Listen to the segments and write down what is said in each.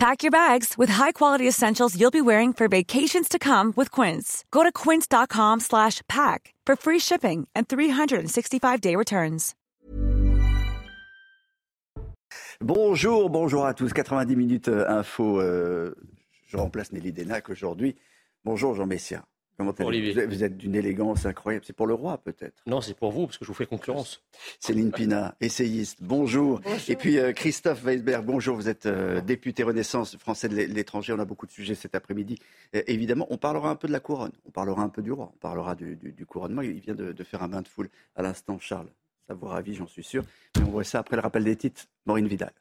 Pack your bags with high-quality essentials you'll be wearing for vacations to come with Quince. Go to quince.com slash pack for free shipping and 365-day returns. Bonjour, bonjour à tous. 90 minutes euh, info. Euh, je remplace Nelly Denac aujourd'hui. Bonjour Jean Messia. Comment Olivier. Vous êtes d'une élégance incroyable. C'est pour le roi, peut-être Non, c'est pour vous, parce que je vous fais concurrence. Céline Pina, essayiste. Bonjour. Et puis euh, Christophe Weisberg, bonjour. Vous êtes euh, député Renaissance français de l'étranger. On a beaucoup de sujets cet après-midi. Euh, évidemment, on parlera un peu de la couronne. On parlera un peu du roi. On parlera du, du- du couronnement. Il vient de, de faire un bain de foule à l'instant, Charles. Ça vous ravit, j'en suis sûr. Mais on voit ça après le rappel des titres. Maureen Vidal.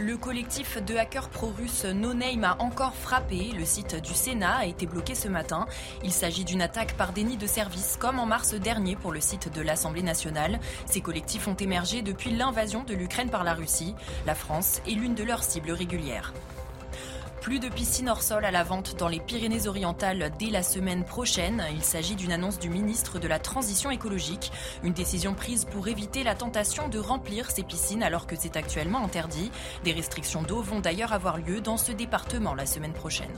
Le collectif de hackers pro-russes No Name a encore frappé. Le site du Sénat a été bloqué ce matin. Il s'agit d'une attaque par déni de service, comme en mars dernier pour le site de l'Assemblée nationale. Ces collectifs ont émergé depuis l'invasion de l'Ukraine par la Russie. La France est l'une de leurs cibles régulières. Plus de piscines hors sol à la vente dans les Pyrénées-Orientales dès la semaine prochaine. Il s'agit d'une annonce du ministre de la Transition écologique. Une décision prise pour éviter la tentation de remplir ces piscines alors que c'est actuellement interdit. Des restrictions d'eau vont d'ailleurs avoir lieu dans ce département la semaine prochaine.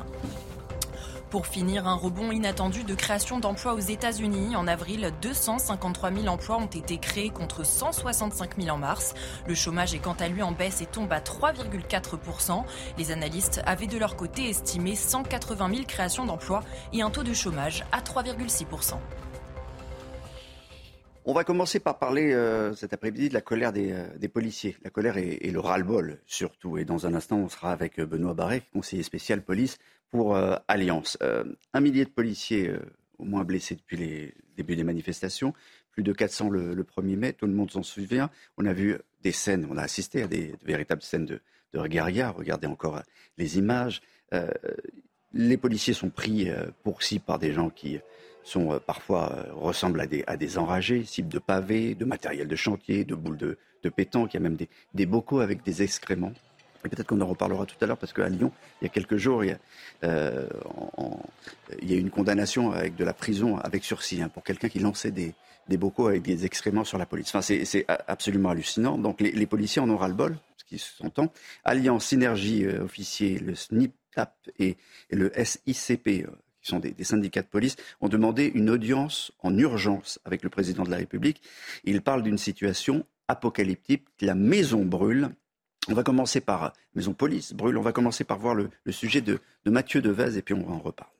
Pour finir, un rebond inattendu de création d'emplois aux États-Unis. En avril, 253 000 emplois ont été créés contre 165 000 en mars. Le chômage est quant à lui en baisse et tombe à 3,4% Les analystes avaient de leur côté estimé 180 000 créations d'emplois et un taux de chômage à 3,6% On va commencer par parler euh, cet après-midi de la colère des, euh, policiers. La colère et, et le ras-le-bol surtout. Et dans un instant, on sera avec euh, Benoît Barret, conseiller spécial police pour euh, Alliance. Euh, un millier de policiers euh, au moins blessés depuis les débuts des manifestations. Plus de 400 le, le 1er mai, tout le monde s'en souvient. On a vu des scènes, on a assisté à des, de véritables scènes de, de guérilla. Regardez encore les images. Les policiers sont pris pour cible par des gens qui sont parfois ressemblent à des, à des enragés, cibles de pavés, de matériel de chantier, de boules de, de pétanque. Il y a même des, des bocaux avec des excréments. Et peut-être qu'on en reparlera tout à l'heure parce qu'à Lyon, il y a quelques jours, il y a, euh, il y a eu une condamnation avec de la prison avec sursis hein, pour quelqu'un qui lançait des, des bocaux avec des excréments sur la police. Enfin, c'est absolument hallucinant. Donc les, les policiers en ont ras-le-bol, ce qui s'entend. Alliance, Synergie, euh, officier, le SNIPTAP et, et le SICP, euh, qui sont des, des syndicats de police, ont demandé une audience en urgence avec le président de la République. Ils parlent d'une situation apocalyptique. La maison brûle. On va commencer par Maison Police brûle. On va commencer par voir le, le sujet de, de Mathieu Devez et puis on en reparle.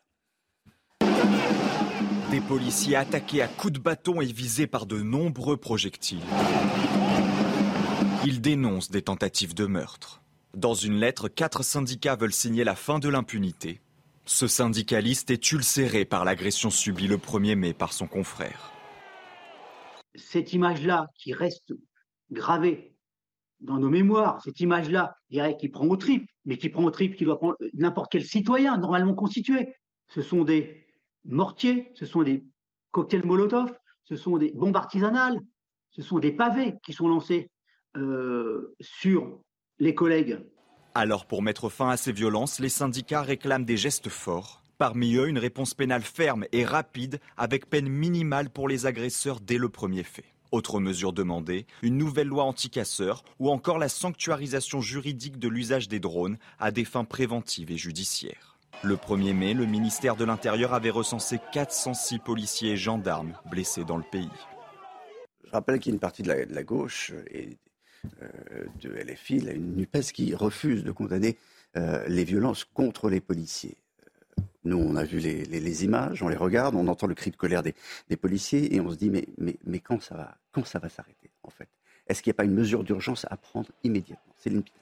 Des policiers attaqués à coups de bâton et visés par de nombreux projectiles. Ils dénoncent des tentatives de meurtre. Dans une lettre, quatre syndicats veulent signer la fin de l'impunité. Ce syndicaliste est ulcéré par l'agression subie le 1er mai par son confrère. cette image-là qui reste gravée dans nos mémoires, cette image-là, je dirais, qui prend au tripes, mais qui prend au tripes, qui doit prendre n'importe quel citoyen normalement constitué. Ce sont des mortiers, ce sont des cocktails Molotov, ce sont des bombes artisanales, ce sont des pavés qui sont lancés euh, sur les collègues Alors pour mettre fin à ces violences, les syndicats réclament des gestes forts. Parmi eux, une réponse pénale ferme et rapide avec peine minimale pour les agresseurs dès le premier fait. Autre mesure demandée, une nouvelle loi anti-casseurs ou encore la sanctuarisation juridique de l'usage des drones à des fins préventives et judiciaires. Le 1er mai, le ministère de l'Intérieur avait recensé 406 policiers et gendarmes blessés dans le pays. Je rappelle qu'il y a une partie de la, gauche et euh, de LFI, là, une NUPES, qui refuse de condamner euh, les violences contre les policiers. Nous, on a vu les, images, on les regarde, on entend le cri de colère des, policiers et on se dit mais, mais, mais quand ça va, quand ça va s'arrêter en fait? Est-ce qu'il n'y a pas une mesure d'urgence à prendre immédiatement? Céline Pina.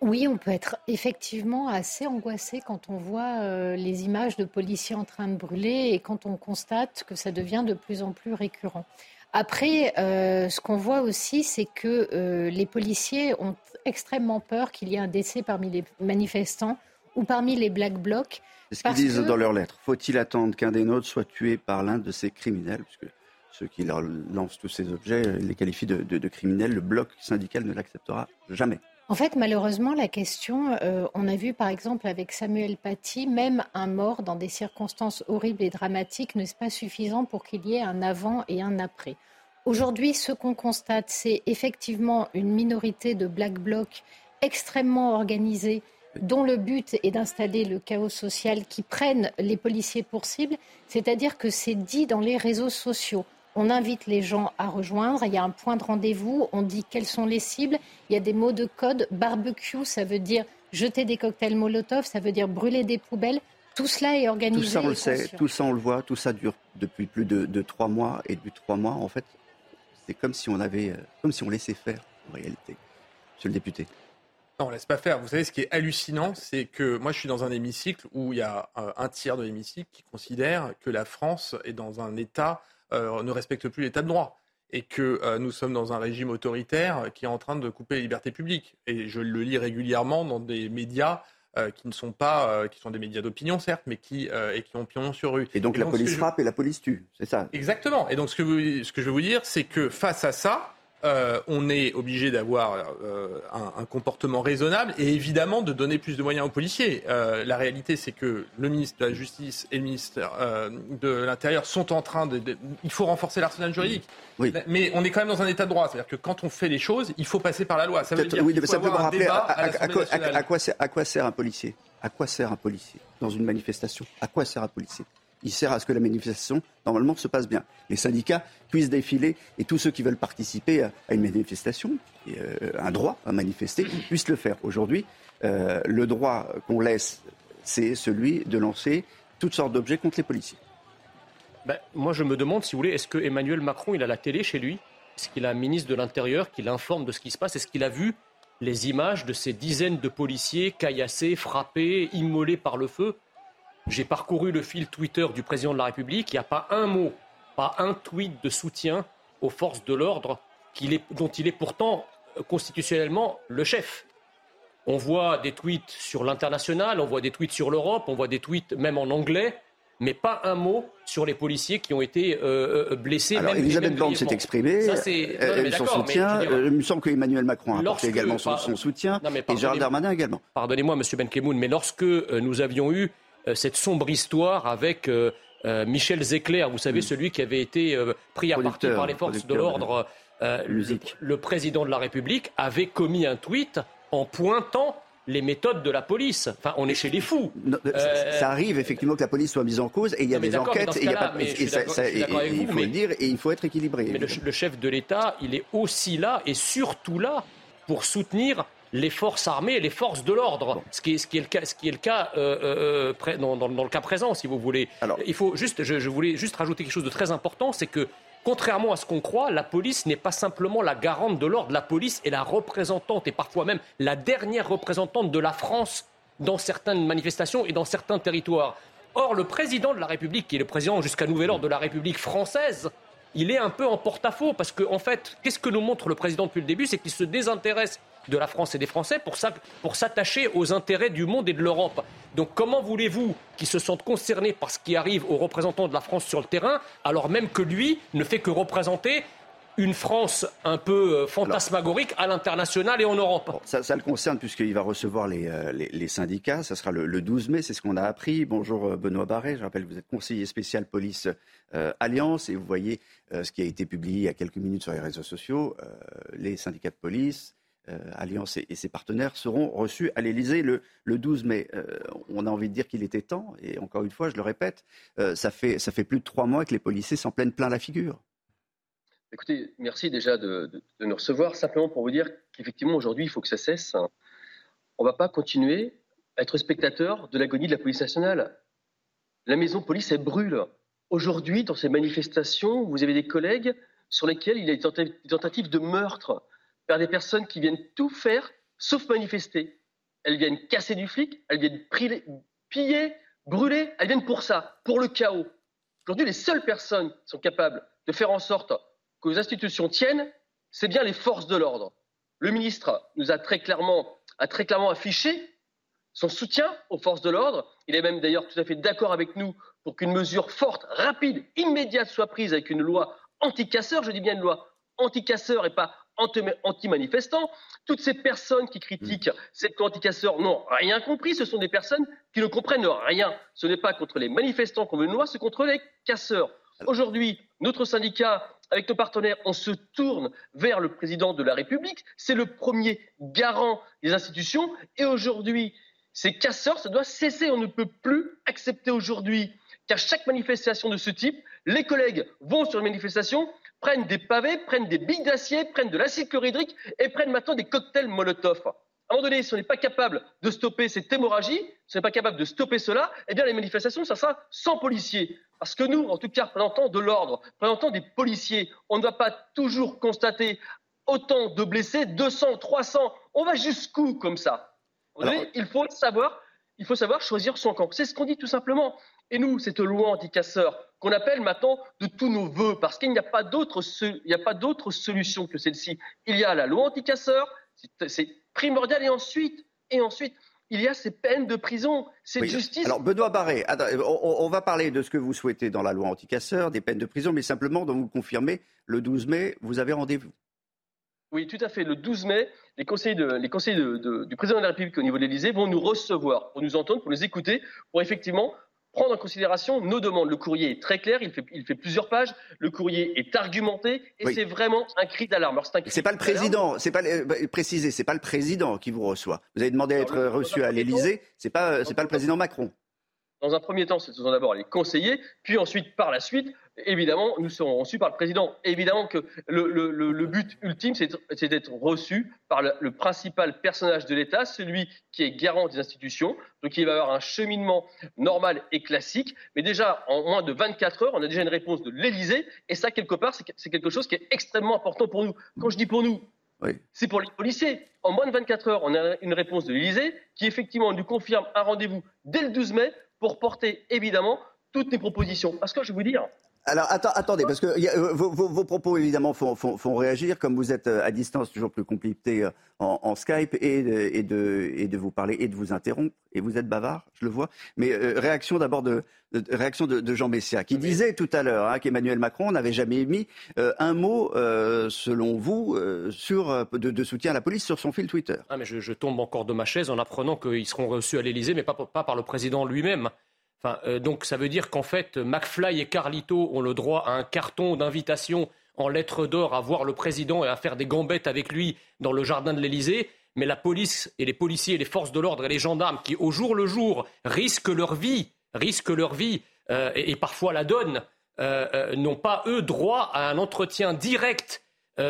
Oui, on peut être effectivement assez angoissé quand on voit euh, les images de policiers en train de brûler et quand on constate que ça devient de plus en plus récurrent. Après, euh, ce qu'on voit aussi, c'est que euh, les policiers ont extrêmement peur qu'il y ait un décès parmi les manifestants ou parmi les Black Blocs, C'est ce qu'ils disent dans leur lettre. Faut-il attendre qu'un des nôtres soit tué par l'un de ces criminels Puisque ceux qui leur lancent tous ces objets les qualifient de criminels. Le bloc syndical ne l'acceptera jamais. En fait, malheureusement, la question, euh, on a vu par exemple avec Samuel Paty, même un mort dans des circonstances horribles et dramatiques n'est pas suffisant pour qu'il y ait un avant et un après. Aujourd'hui, ce qu'on constate, c'est effectivement une minorité de black blocs extrêmement organisés dont le but est d'installer le chaos social qui prennent les policiers pour cible, c'est-à-dire que c'est dit dans les réseaux sociaux. On invite les gens à rejoindre. Il y a un point de rendez-vous. On dit quelles sont les cibles. Il y a des mots de code. Barbecue, ça veut dire jeter des cocktails Molotov, ça veut dire brûler des poubelles. Tout cela est organisé. Tout ça, on le sait, tout ça, on le voit, tout ça dure depuis plus de, trois mois. Et depuis trois mois, en fait, c'est comme si on avait, euh, comme si on laissait faire, en réalité. Monsieur le député. Non, on laisse pas faire. Vous savez, ce qui est hallucinant, c'est que moi, je suis dans un hémicycle où il y a euh, un tiers de l'hémicycle qui considère que la France est dans un état euh, ne respecte plus l'état de droit et que euh, nous sommes dans un régime autoritaire qui est en train de couper les libertés publiques. Et je le lis régulièrement dans des médias euh, qui ne sont pas, qui sont des médias d'opinion certes, mais qui et qui ont pignon sur rue. Et donc la police frappe et la police tue, c'est ça? Exactement. Et donc ce que, ce que je veux vous dire, c'est que face à ça, euh, on est obligé d'avoir euh, un, comportement raisonnable et évidemment de donner plus de moyens aux policiers. Euh, la réalité, c'est que le ministre de la Justice et le ministre de l'Intérieur sont en train de, Il faut renforcer l'arsenal juridique. Mais on est quand même dans un état de droit. C'est-à-dire que quand on fait les choses, il faut passer par la loi. Ça veut dire qu'il faut avoir un débat à, quoi, à quoi sert un policier? À quoi sert un policier dans une manifestation? À quoi sert un policier? Il sert à ce que la manifestation, normalement, se passe bien. Les syndicats puissent défiler et tous ceux qui veulent participer à, une manifestation, euh, un droit à manifester, puissent le faire. Aujourd'hui, euh, le droit qu'on laisse, c'est celui de lancer toutes sortes d'objets contre les policiers. Ben, moi, je me demande, si vous voulez, est-ce que Emmanuel Macron, il a la télé chez lui? Est-ce qu'il a un ministre de l'Intérieur qui l'informe de ce qui se passe? Est-ce qu'il a vu les images de ces dizaines de policiers caillassés, frappés, immolés par le feu? J'ai parcouru le fil Twitter du président de la République. Il n'y a pas un mot, pas un tweet de soutien aux forces de l'ordre dont il est pourtant euh, constitutionnellement le chef. On voit des tweets sur l'international, on voit des tweets sur l'Europe, on voit des tweets même en anglais, mais pas un mot sur les policiers qui ont été euh, euh, blessés. Alors, Elisabeth Borne s'est exprimée, ça, son soutien. il me semble qu'Emmanuel Macron a apporté également son, soutien, et Gérald Darmanin également. Pardonnez-moi, Monsieur Benkemoun, mais lorsque nous avions eu euh, cette sombre histoire avec euh, euh, Michel Zecler, vous savez, mm. celui qui avait été pris à partie par les forces de l'ordre. Le, président de la République avait commis un tweet en pointant les méthodes de la police. Enfin, on est chez les fous. ça arrive effectivement que la police soit mise en cause et il y a des enquêtes et il faut le dire et il faut être équilibré. Mais le chef de l'État, il est aussi là et surtout là pour soutenir les forces armées et les forces de l'ordre, ce, qui est, le cas, ce qui est le cas euh, euh, euh, dans, le cas présent, si vous voulez. Il faut juste, je, voulais juste rajouter quelque chose de très important, c'est que contrairement à ce qu'on croit, la police n'est pas simplement la garante de l'ordre. La police est la représentante et parfois même la dernière représentante de la France dans certaines manifestations et dans certains territoires. Or, le président de la République, qui est le président jusqu'à nouvel ordre de la République française, il est un peu en porte-à-faux parce qu'en en fait, qu'est-ce que nous montre le président depuis le début? C'est qu'il se désintéresse de la France et des Français pour s'attacher aux intérêts du monde et de l'Europe. Donc comment voulez-vous qu'ils se sentent concernés par ce qui arrive aux représentants de la France sur le terrain, alors même que lui ne fait que représenter une France un peu euh, fantasmagorique à l'international et en Europe? ça, le concerne puisqu'il va recevoir les, euh, syndicats. Ça sera le, 12 mai, c'est ce qu'on a appris. Bonjour euh, Benoît Barret, je rappelle que vous êtes conseiller spécial police Alliance et vous voyez ce qui a été publié il y a quelques minutes sur les réseaux sociaux. les syndicats de police, Alliance et, ses partenaires seront reçus à l'Élysée le, 12 mai. Euh, on a envie de dire qu'il était temps, et encore une fois, je le répète, euh, ça, fait, ça fait plus de trois mois que les policiers s'en plaignent plein la figure. Écoutez, merci déjà de, nous recevoir. Simplement pour vous dire qu'effectivement, aujourd'hui, il faut que ça cesse. On ne va pas continuer à être spectateur de l'agonie de la police nationale. La maison police, elle brûle. Aujourd'hui, dans ces manifestations, vous avez des collègues sur lesquels il y a des tentatives de meurtre par des personnes qui viennent tout faire sauf manifester. Elles viennent casser du flic, elles viennent piller, brûler, elles viennent pour ça, pour le chaos. Aujourd'hui, les seules personnes qui sont capables de faire en sorte que les institutions tiennent, c'est bien les forces de l'ordre. Le ministre nous a très clairement, affiché son soutien aux forces de l'ordre. Il est même d'ailleurs tout à fait d'accord avec nous pour qu'une mesure forte, rapide, immédiate soit prise avec une loi anti-casseur, je dis bien une loi anti-casseur et pas anti-manifestant. Toutes ces personnes qui critiquent cette loi anti-casseur n'ont rien compris. Ce sont des personnes qui ne comprennent rien. Ce n'est pas contre les manifestants qu'on veut une loi, c'est contre les casseurs. Aujourd'hui, notre syndicat, avec nos partenaires, on se tourne vers le président de la République. C'est le premier garant des institutions. Et aujourd'hui, ces casseurs, ça doit cesser. On ne peut plus accepter aujourd'hui qu'à chaque manifestation de ce type, les collègues vont sur une manifestation, prennent des pavés, prennent des billes d'acier, prennent de l'acide chlorhydrique et prennent maintenant des cocktails Molotov. À un moment donné, si on n'est pas capable de stopper cette hémorragie, si on n'est pas capable de stopper cela, eh bien les manifestations, ça sera sans policiers. Parce que nous, en tout cas, représentants de l'ordre, représentants des policiers, on ne va pas toujours constater autant de blessés, 200, 300. On va jusqu'où comme ça? Il faut savoir, il faut savoir choisir son camp. C'est ce qu'on dit tout simplement. Et nous, cette loi anti-casseurs qu'on appelle maintenant de tous nos voeux, parce qu'il n'y a pas d'autre solution que celle-ci. Il y a la loi anti-casseurs, c'est primordial, et ensuite, et ensuite, il y a ces peines de prison, cette justice. Alors Benoît Barré, on, va parler de ce que vous souhaitez dans la loi anti-casseurs, des peines de prison, mais simplement, donc vous confirmez, le 12 mai, vous avez rendez-vous. Oui, tout à fait. Le 12 mai, les conseillers, du président de la République au niveau de l'Élysée vont nous recevoir pour nous entendre, pour nous écouter, pour effectivement prendre en considération nos demandes. Le courrier est très clair, il fait, il fait plusieurs pages, le courrier est argumenté et c'est vraiment un cri d'alarme. C'est pas le président, c'est pas bah, précisé, c'est pas le président qui vous reçoit. Vous avez demandé à être reçu à l'Élysée, c'est pas c'est pas le président Macron. Dans un premier temps, ce sont d'abord les conseillers, puis ensuite, par la suite, évidemment, nous serons reçus par le président. Évidemment que le, but ultime, c'est d'être reçu par le, principal personnage de l'État, celui qui est garant des institutions. Donc il va y avoir un cheminement normal et classique. Mais déjà, en moins de 24 heures, on a déjà une réponse de l'Élysée. Et ça, quelque part, c'est quelque chose qui est extrêmement important pour nous. Quand je dis pour nous, C'est pour les policiers. En moins de 24 heures, on a une réponse de l'Élysée qui effectivement nous confirme un rendez-vous dès le 12 mai pour porter évidemment toutes les propositions. Parce que je vais vous dire, alors attendez, parce que euh, vos, propos évidemment font, réagir, comme vous êtes euh, à distance, toujours plus compliqué euh, en, Skype, et, de, vous parler et de vous interrompre. Et vous êtes bavard, je le vois. Mais réaction d'abord de, réaction de, Jean Messia, qui disait tout à l'heure hein, qu'Emmanuel Macron n'avait jamais mis un mot, selon vous, sur, de, soutien à la police sur son fil Twitter. Ah, mais je, tombe encore de ma chaise en apprenant qu'ils seront reçus à l'Élysée, mais pas par le président lui-même. Euh, donc ça veut dire qu'en fait, McFly et Carlito ont le droit à un carton d'invitation en lettres d'or à voir le président et à faire des gambettes avec lui dans le jardin de l'Élysée. Mais la police et les policiers, les forces de l'ordre et les gendarmes qui, au jour le jour, risquent leur vie, risquent leur vie euh, et, parfois la donnent, euh, n'ont pas, eux, droit à un entretien direct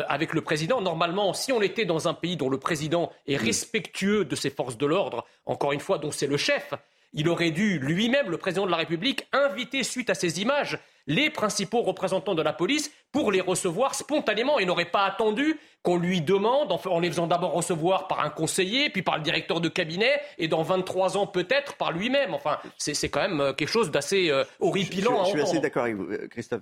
avec le président. Normalement, si on était dans un pays dont le président est respectueux de ses forces de l'ordre, encore une fois, dont c'est le chef, il aurait dû lui-même, le président de la République, inviter suite à ces images les principaux représentants de la police pour les recevoir spontanément. Il n'aurait pas attendu qu'on lui demande, en les faisant d'abord recevoir par un conseiller, puis par le directeur de cabinet, et dans 23 ans peut-être par lui-même. Enfin, c'est quand même euh, quelque chose d'assez euh, horripilant. Je, suis assez d'accord avec vous, euh, Christophe.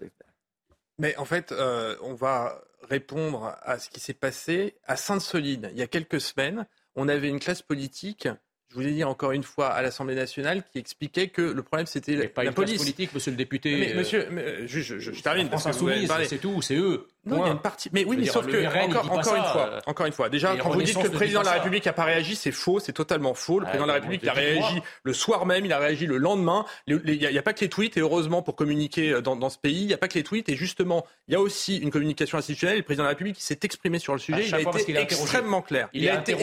Mais en fait, on va répondre à ce qui s'est passé à Sainte-Soline. Il y a quelques semaines, on avait une classe politique je vous ai dit encore une fois à l'Assemblée nationale qui expliquait que le problème c'était la, pas la police. politique, monsieur le député. Mais, monsieur, euh, je, je, je, termine. France Insoumise, c'est tout, c'est eux. Non, il y a une partie. Mais oui, mais sauf que encore, encore une fois, euh, encore une fois. Déjà, quand vous dites que le président de la République n'a pas réagi, c'est faux, c'est totalement faux. Le président de la République a réagi le soir même, il a réagi le lendemain. Il n'y a, pas que les tweets, et heureusement pour communiquer euh, dans, dans ce pays, il n'y a pas que les tweets. Et justement, il y a aussi une communication institutionnelle. Le président de la République s'est exprimé sur le sujet. Il a été extrêmement clair. Il a été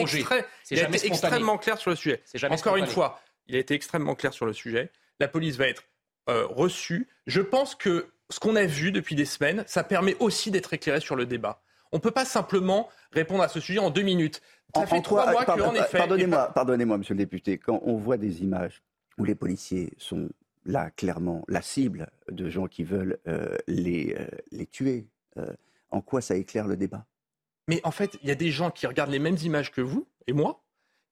extrêmement clair sur le sujet. Encore une fois, il a été extrêmement clair sur le sujet. La police va être euh, reçue. Je pense que ce qu'on a vu depuis des semaines, ça permet aussi d'être éclairé sur le débat. On ne peut pas simplement répondre à ce sujet en deux minutes. Ça fait trois mois qu'en effet... Pardonnez-moi, pardonnez-moi, monsieur le député, quand on voit des images où les policiers sont là, clairement, la cible de gens qui veulent euh, les, euh, les tuer, euh, en quoi ça éclaire le débat? Mais en fait, il y a des gens qui regardent les mêmes images que vous et moi,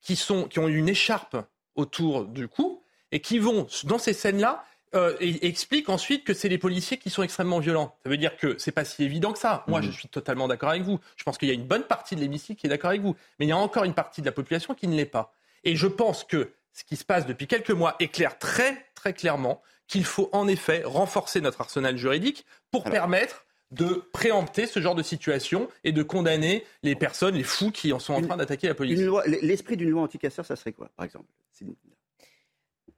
qui, sont, qui ont une écharpe autour du cou et qui vont, dans ces scènes-là, euh, et, explique ensuite que c'est les policiers qui sont extrêmement violents. Ça veut dire que c'est pas si évident que ça. Moi, mhm. je suis totalement d'accord avec vous. Je pense qu'il y a une bonne partie de l'hémicycle qui est d'accord avec vous, mais il y a encore une partie de la population qui ne l'est pas. Et je pense que ce qui se passe depuis quelques mois éclaire très très clairement qu'il faut en effet renforcer notre arsenal juridique pour permettre de préempter ce genre de situation et de condamner les personnes, les fous qui en sont en train d'attaquer la police. L'esprit d'une loi anti-casseur, ça serait quoi, par exemple?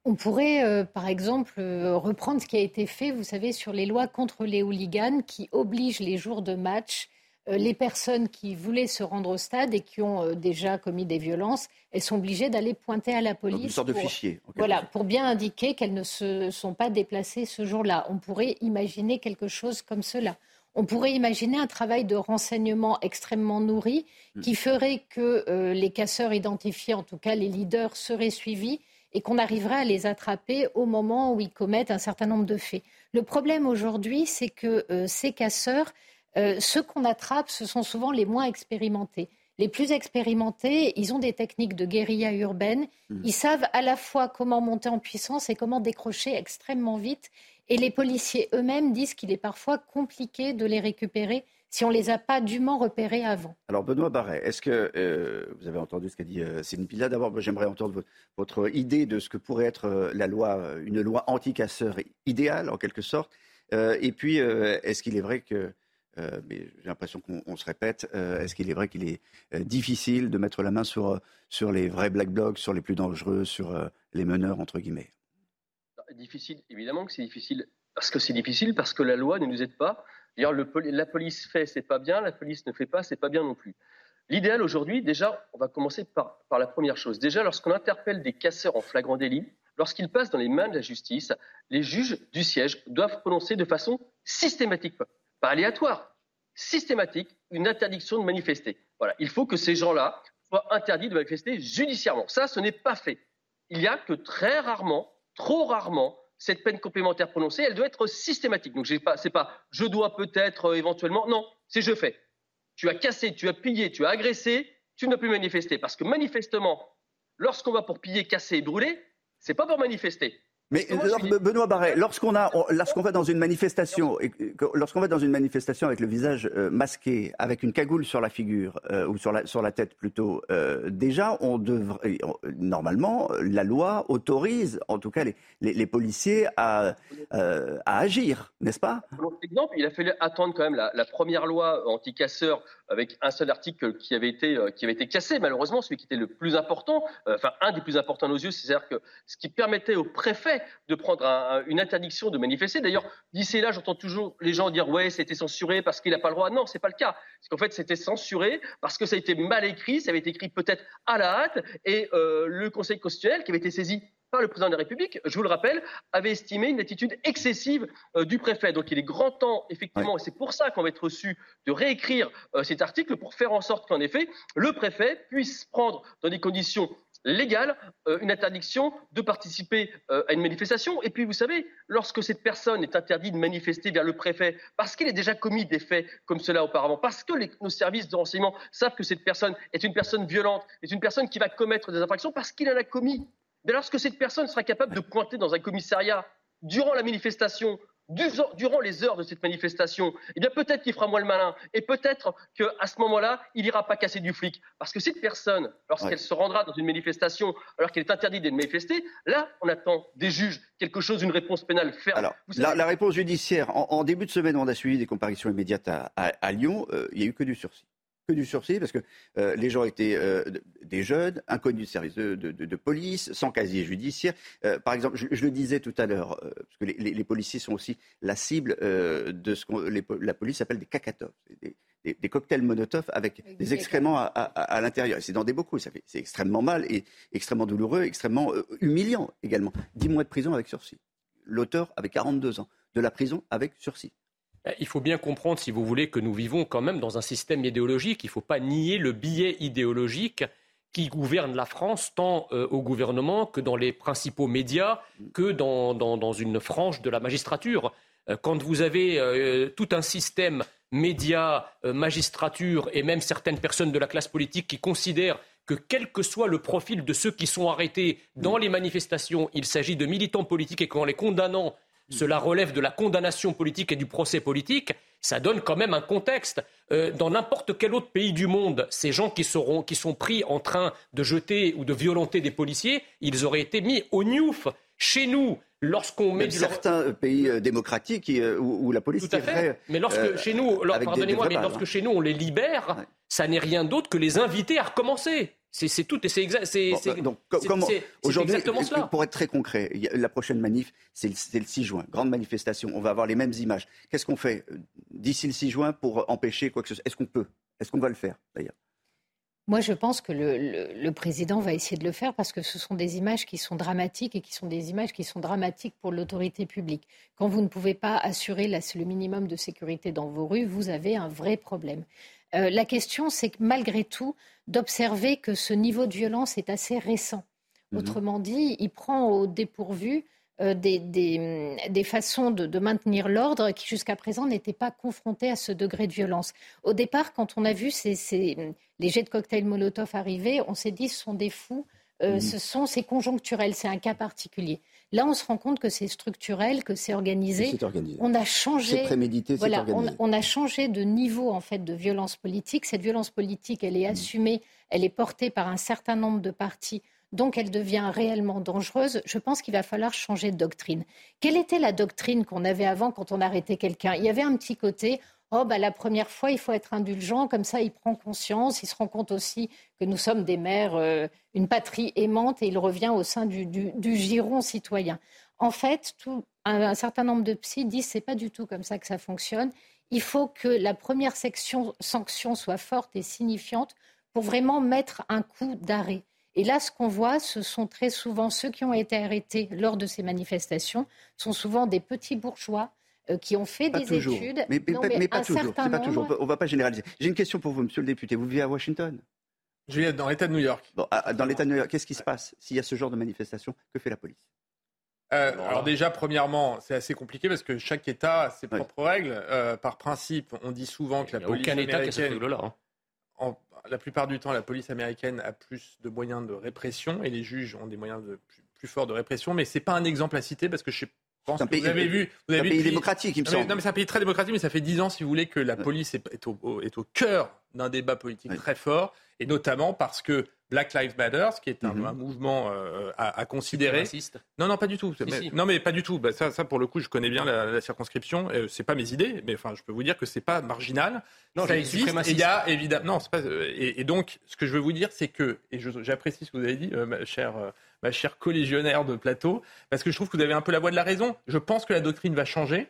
On pourrait, euh, par exemple, euh, reprendre ce qui a été fait, vous savez, sur les lois contre les hooligans qui obligent les jours de match euh, les personnes qui voulaient se rendre au stade et qui ont déjà commis des violences, elles sont obligées d'aller pointer à la police. une sorte pour, de fichier. Voilà, pour bien indiquer qu'elles ne se sont pas déplacées ce jour-là. On pourrait imaginer quelque chose comme cela. On pourrait imaginer un travail de renseignement extrêmement nourri hmm. qui ferait que les casseurs identifiés, en tout cas les leaders, seraient suivis et qu'on arriverait à les attraper au moment où ils commettent un certain nombre de faits. Le problème aujourd'hui, c'est que euh, ces casseurs, euh, ceux qu'on attrape, ce sont souvent les moins expérimentés. Les plus expérimentés, ils ont des techniques de guérilla urbaine. Mmh. Ils savent à la fois comment monter en puissance et comment décrocher extrêmement vite. Et les policiers eux-mêmes disent qu'il est parfois compliqué de les récupérer si on ne les a pas dûment repérés avant. Alors Benoît Barret, est-ce que euh, vous avez entendu ce qu'a dit euh, Céline Pila D'abord, j'aimerais entendre votre, idée de ce que pourrait être euh, la loi, une loi anti-casseur idéale en quelque sorte. et puis, est-ce qu'il est vrai que, mais j'ai l'impression qu'on se répète, est-ce qu'il est vrai qu'il est difficile de mettre la main sur, sur les vrais black blocs, sur les plus dangereux, sur les meneurs entre guillemets? Difficile, évidemment que c'est difficile. Parce que c'est difficile, parce que la loi ne nous aide pas la police fait, c'est pas bien, la police ne fait pas, c'est pas bien non plus. L'idéal aujourd'hui, déjà, on va commencer par, la première chose. Déjà, lorsqu'on interpelle des casseurs en flagrant délit, lorsqu'ils passent dans les mains de la justice, les juges du siège doivent prononcer de façon systématique, pas aléatoire, systématique, une interdiction de manifester. Voilà. Il faut que ces gens-là soient interdits de manifester judiciairement. Ça, ce n'est pas fait. Il n'y a que très rarement, trop rarement, cette peine complémentaire prononcée, elle doit être systématique. Donc, ce pas, pas je dois peut-être euh, éventuellement. Non, c'est je fais. Tu as cassé, tu as pillé, tu as agressé, tu dois plus manifester. Parce que manifestement, lorsqu'on va pour piller, casser et brûler, c'est pas pour manifester. Mais Benoît Barret, lorsqu'on a, lorsqu'on va dans une manifestation, lorsqu'on va dans une manifestation avec le visage euh, masqué, avec une cagoule sur la figure euh, ou sur la sur la tête plutôt, euh, déjà, on devrait normalement la loi autorise, en tout cas les, les, policiers à à agir, n'est-ce pas? Exemple, il a fallu attendre quand même la, la première loi anti-casseurs avec un seul article qui avait été, euh, qui avait été cassé, malheureusement, celui qui était le plus important, euh, enfin un des plus importants à nos yeux, c'est-à-dire que ce qui permettait au préfet de prendre une interdiction de manifester. D'ailleurs, d'ici là, j'entends toujours les gens dire ouais, c'était censuré parce qu'il n'a pas le droit. Non, c'est pas le cas. C'est qu'en fait, c'était censuré parce que ça a été mal écrit, ça avait été écrit peut-être à la hâte, et euh, le Conseil constitutionnel, qui avait été saisi le président de la République, je vous le rappelle, avait estimé une attitude excessive euh, du préfet. Donc il est grand temps, effectivement, et c'est pour ça qu'on va être reçu de réécrire euh, cet article pour faire en sorte qu'en effet, le préfet puisse prendre dans des conditions légales euh, une interdiction de participer à une manifestation. Et puis, vous savez, lorsque cette personne est interdite de manifester vers le préfet parce qu'il a déjà commis des faits comme cela auparavant, parce que nos services de renseignement savent que cette personne est une personne violente, est une personne qui va commettre des infractions parce qu'il en a commis mais lorsque cette personne sera capable de pointer dans un commissariat durant la manifestation, durant les heures de cette manifestation, eh bien peut-être qu'il fera moins le malin et peut-être qu'à ce moment-là, il n'ira pas casser du flic. Parce que cette personne, lorsqu'elle se rendra dans une manifestation alors qu'elle est interdite de manifester, là, on attend des juges quelque chose, une réponse pénale ferme. Alors, la, réponse judiciaire, en, début de semaine, on a suivi des comparaisons immédiates à, Lyon, euh, il n'y a eu que du sursis que du sursis, parce que euh, les gens étaient euh, des jeunes, inconnus du service de, police, sans casier judiciaire. Euh, par exemple, je, le disais tout à l'heure, parce que les, policiers sont aussi la cible de ce que la police appelle des cacatoves, des, cocktails Molotov avec, des excréments à, à, l'intérieur. C'est dans des bocaux, c'est extrêmement mal et extrêmement douloureux, extrêmement humiliant également. Dix mois de prison avec sursis. L'auteur avait 42 ans, de la prison avec sursis. Euh, il faut bien comprendre, si vous voulez, que nous vivons quand même dans un système idéologique. Il ne faut pas nier le biais idéologique qui gouverne la France, tant euh, au gouvernement que dans les principaux médias, que dans, une frange de la magistrature. Euh, quand vous avez tout un système médias, magistrature et même certaines personnes de la classe politique qui considèrent que quel que soit le profil de ceux qui sont arrêtés dans les manifestations, il s'agit de militants politiques et qu'en les condamnant, cela relève de la condamnation politique et du procès politique. ça donne quand même un contexte. Euh, dans n'importe quel autre pays du monde, ces gens qui, sont pris en train de jeter ou de violenter des policiers, ils auraient été mis au newf. Chez nous, lorsqu'on met certains pays euh, démocratiques euh, où, la police tout à fait. mais lorsque chez nous, pardonnez-moi, mais lorsque hein. chez nous on les libère, ça n'est rien d'autre que les inviter à recommencer. C'est tout et c'est exact. donc, aujourd'hui, pour être très concret, la prochaine manif, c'est le, 6 juin, grande manifestation. On va avoir les mêmes images. Qu'est-ce qu'on fait euh, d'ici le 6 juin pour empêcher quoi que ce soit? Est-ce qu'on peut? Est-ce qu'on va le faire d'ailleurs? Moi, je pense que le, président va essayer de le faire parce que ce sont des images qui sont dramatiques et qui sont des images qui sont dramatiques pour l'autorité publique. Quand vous ne pouvez pas assurer le minimum de sécurité dans vos rues, vous avez un vrai problème. Euh, la question, c'est que malgré tout, d'observer que ce niveau de violence est assez récent. Mhm. Autrement dit, il prend au dépourvu euh, des, façons de, maintenir l'ordre qui jusqu'à présent n'étaient pas confrontées à ce degré de violence. Au départ, quand on a vu les jets de cocktail Molotov arriver, on s'est dit ce sont des fous, euh, mhm. ce sont c'est conjoncturel, c'est un cas particulier. Là, on se rend compte que c'est structurel, que c'est organisé. On a changé. prémédité, voilà, on, a changé de niveau en fait de violence politique. Cette violence politique, elle est mm. assumée, elle est portée par un certain nombre de partis. Donc elle devient réellement dangereuse. Je pense qu'il va falloir changer de doctrine. Quelle était la doctrine qu'on avait avant quand on arrêtait quelqu'un? Il y avait un petit côté oh, bah, la première fois, il faut être indulgent, comme ça, il prend conscience, il se rend compte aussi que nous sommes des mères, euh, une patrie aimante, et il revient au sein du, giron citoyen. En fait, un, certain nombre de psys disent c'est pas du tout comme ça que ça fonctionne. Il faut que la première section, sanction soit forte et signifiante pour vraiment mettre un coup d'arrêt. Et là, ce qu'on voit, ce sont très souvent ceux qui ont été arrêtés lors de ces manifestations, sont souvent des petits bourgeois euh, qui ont fait des études. Mais, pas, toujours. pas toujours. On ne va pas généraliser. J'ai une question pour vous, monsieur le député. Vous vivez à Washington? Je vis dans l'État de New York. dans l'État de New York, qu'est-ce qui se passe s'il y a ce genre de manifestation? Que fait la police? Euh, alors déjà, premièrement, c'est assez compliqué parce que chaque État a ses propres règles. Euh, par principe, on dit souvent que la police aucun américaine, État là. Hein. La plupart du temps, la police américaine a plus de moyens de répression et les juges ont des moyens de plus, forts de répression. Mais c'est pas un exemple à citer parce que je sais vous avez vu, vous avez un pays démocratique, il me semble. Non, mais c'est un pays très démocratique, mais ça fait dix ans, si vous voulez, que la police est, au, est au, cœur d'un débat politique très fort, et notamment parce que Black Lives Matter, qui est un, mhm. mouvement euh, à, considérer. Non, non, pas du tout. Non, mais pas du tout. Bah, ça, ça, pour le coup, je connais bien la, circonscription. Euh, c'est pas mes idées, mais enfin, je peux vous dire que c'est pas marginal. Non, ça existe. Et il y a évidemment. Non, pas. Euh, et, donc, ce que je veux vous dire, c'est que, et j'apprécie ce que vous avez dit, ma chère ma chère collégionnaire de plateau, parce que je trouve que vous avez un peu la voix de la raison. Je pense que la doctrine va changer,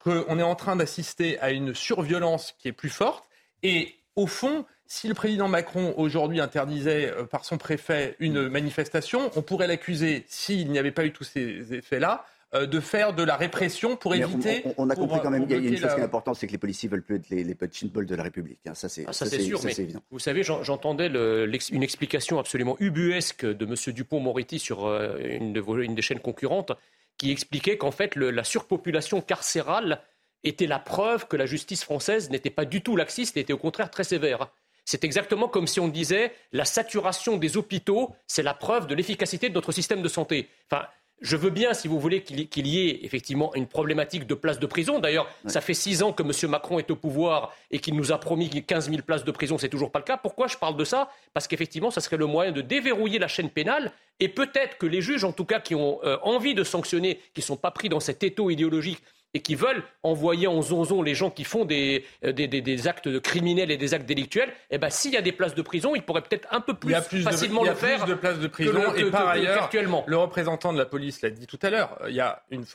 qu'on est en train d'assister à une surviolence qui est plus forte. Et au fond, si le président Macron aujourd'hui interdisait euh, par son préfet une manifestation, on pourrait l'accuser, s'il n'y avait pas eu tous ces effets-là, euh, de faire de la répression pour éviter. On, a compris quand même, il y a une chose qui est importante, c'est que les policiers veulent plus être les, les petits de la République. Hein. Ça, c'est ah, sûr, mais évident. Vous savez, j'entendais une explication absolument ubuesque de M. Dupont-Moretti sur euh, une, une, des chaînes concurrentes qui expliquait qu'en fait, la surpopulation carcérale était la preuve que la justice française n'était pas du tout laxiste et était au contraire très sévère. C'est exactement comme si on disait la saturation des hôpitaux, c'est la preuve de l'efficacité de notre système de santé. Enfin, je veux bien, si vous voulez, qu'il y ait effectivement une problématique de places de prison. D'ailleurs, ça fait six ans que M. Macron est au pouvoir et qu'il nous a promis 15 000 places de prison. C'est toujours pas le cas. Pourquoi je parle de ça? Parce qu'effectivement, ça serait le moyen de déverrouiller la chaîne pénale et peut-être que les juges, en tout cas, qui ont euh, envie de sanctionner, qui ne sont pas pris dans cet étau idéologique et qui veulent envoyer en zonzon les gens qui font des, euh, des, actes criminels et des actes délictuels, eh ben, s'il y a des places de prison, ils pourraient peut-être un peu plus, facilement le faire. Il y a plus de places de prison. et par ailleurs, le représentant de la police l'a dit tout à l'heure, il,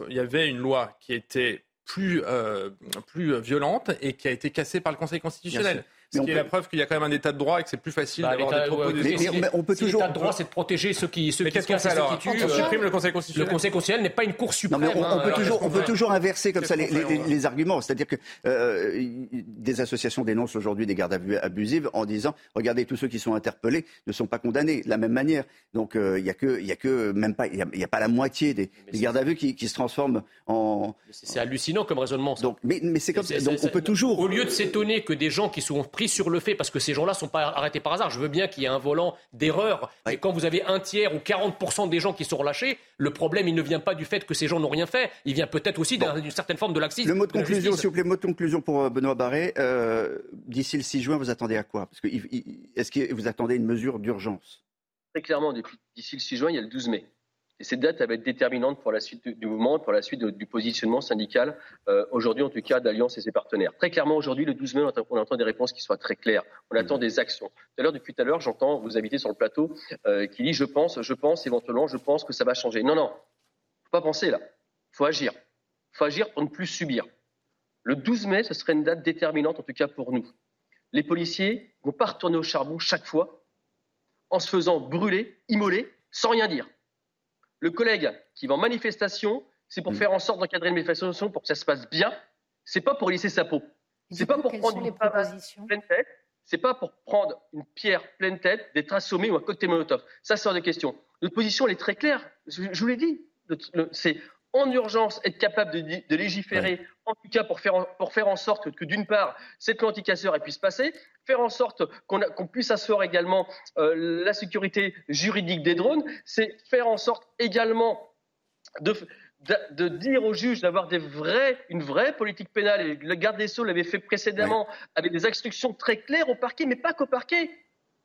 il y avait une loi qui était plus, euh, plus violente et qui a été cassée par le Conseil constitutionnel. Ce qui est la preuve qu'il y a quand même un état de droit et que c'est plus facile bah, d'avoir des propos mais, on peut toujours. L'état de droit, c'est de protéger ceux qui, ceux qui ceux qui tuent. On supprime le Conseil constitutionnel. Le Conseil constitutionnel n'est pas une cour suprême. on, on, peut hein. toujours, on peut toujours inverser comme ça les, les, les arguments. C'est-à-dire que euh, des associations dénoncent aujourd'hui des gardes à vue abusives en disant regardez tous ceux qui sont interpellés ne sont pas condamnés de la même manière. Donc euh, il y a que, il y a que même pas, il y, a pas la moitié des, des gardes à vue qui, qui, se transforment en. C'est hallucinant comme raisonnement. Ça. Donc, mais, mais c'est comme ça. Donc on peut toujours. Au lieu de s'étonner que des gens qui sont pris pris sur le fait, parce que ces gens-là ne sont pas arrêtés par hasard. Je veux bien qu'il y ait un volant d'erreur, mais quand vous avez un tiers ou 40% des gens qui sont relâchés, le problème, il ne vient pas du fait que ces gens n'ont rien fait. Il vient peut-être aussi d'une certaine forme de laxisme. Le mot de conclusion, s'il vous plaît, mot de conclusion pour euh, Benoît Barré. Euh, d'ici le 6 juin, vous attendez à quoi? Parce que est-ce que vous attendez une mesure d'urgence? Très clairement, d'ici le 6 juin, il y a le 12 mai. Et cette date, elle va être déterminante pour la suite du mouvement, pour la suite du positionnement syndical, euh, aujourd'hui en tout cas, d'Alliance et ses partenaires. Très clairement, aujourd'hui, le 12 mai, on attend, des réponses qui soient très claires. On attend des actions. Tout à l'heure, depuis tout à l'heure, j'entends vous inviter sur le plateau euh, qui dit je pense, je pense, éventuellement, je pense que ça va changer. Non, non, faut pas penser là. faut agir. faut agir pour ne plus subir. Le 12 mai, ce serait une date déterminante, en tout cas pour nous. Les policiers vont pas retourner au charbon chaque fois en se faisant brûler, immoler, sans rien dire. Le collègue qui va en manifestation, c'est pour mm. faire en sorte d'encadrer une manifestation pour que ça se passe bien. C'est pas pour laisser sa peau. C'est pas pour prendre une pleine tête. C'est pas pour prendre une pierre pleine tête, d'être assommé ou un cocktail molotov. Ça, c'est hors de question. Notre position, elle est très claire. Je, je vous l'ai dit. C'est en urgence être capable de, légiférer, en tout cas pour faire, en, sorte que, d'une part, cette loi anticasseur puisse passer, faire en sorte qu'on puisse asseoir également euh, la sécurité juridique des drones, c'est faire en sorte également de, dire aux juges d'avoir une vraie politique pénale. Et le garde des Sceaux l'avait fait précédemment avec des instructions très claires au parquet, mais pas qu'au parquet.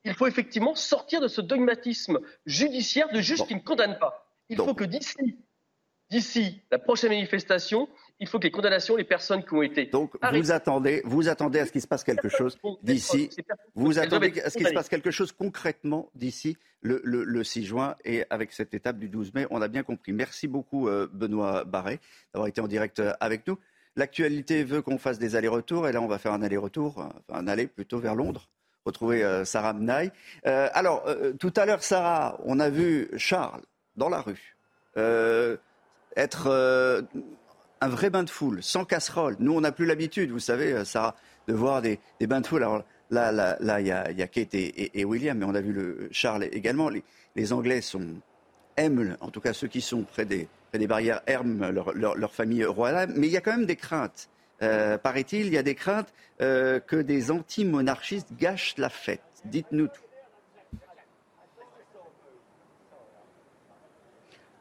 Il faut effectivement sortir de ce dogmatisme judiciaire de juges qui ne condamnent pas. Il faut que d'ici d'ici la prochaine manifestation, il faut que les condamnations, les personnes qui ont été. Donc vous attendez, vous attendez à ce qu'il se passe quelque chose d'ici. Vous attendez à ce qu'il se passe quelque chose concrètement d'ici le, 6 juin et avec cette étape du 12 mai. On a bien compris. Merci beaucoup euh, Benoît Barré d'avoir été en direct euh, avec nous. L'actualité veut qu'on fasse des allers-retours et là on va faire un aller-retour, un aller plutôt vers Londres retrouver euh, Sarah Mnaï. alors, tout à l'heure, Sarah, on a vu Charles dans la rue être euh, un vrai bain de foule, sans casserole. Nous, on n'a plus l'habitude, vous savez, euh, Sarah, de voir des, bains de foule. Alors là, là, là, il y a, Kate et, William, mais on a vu le Charles également. Les, Anglais sont, aiment, en tout cas ceux qui sont près des, des barrières, aiment leur, famille royale. Mais il y a quand même des craintes. Euh, paraît-il, il y a des craintes que des anti-monarchistes gâchent la fête. Dites-nous tout.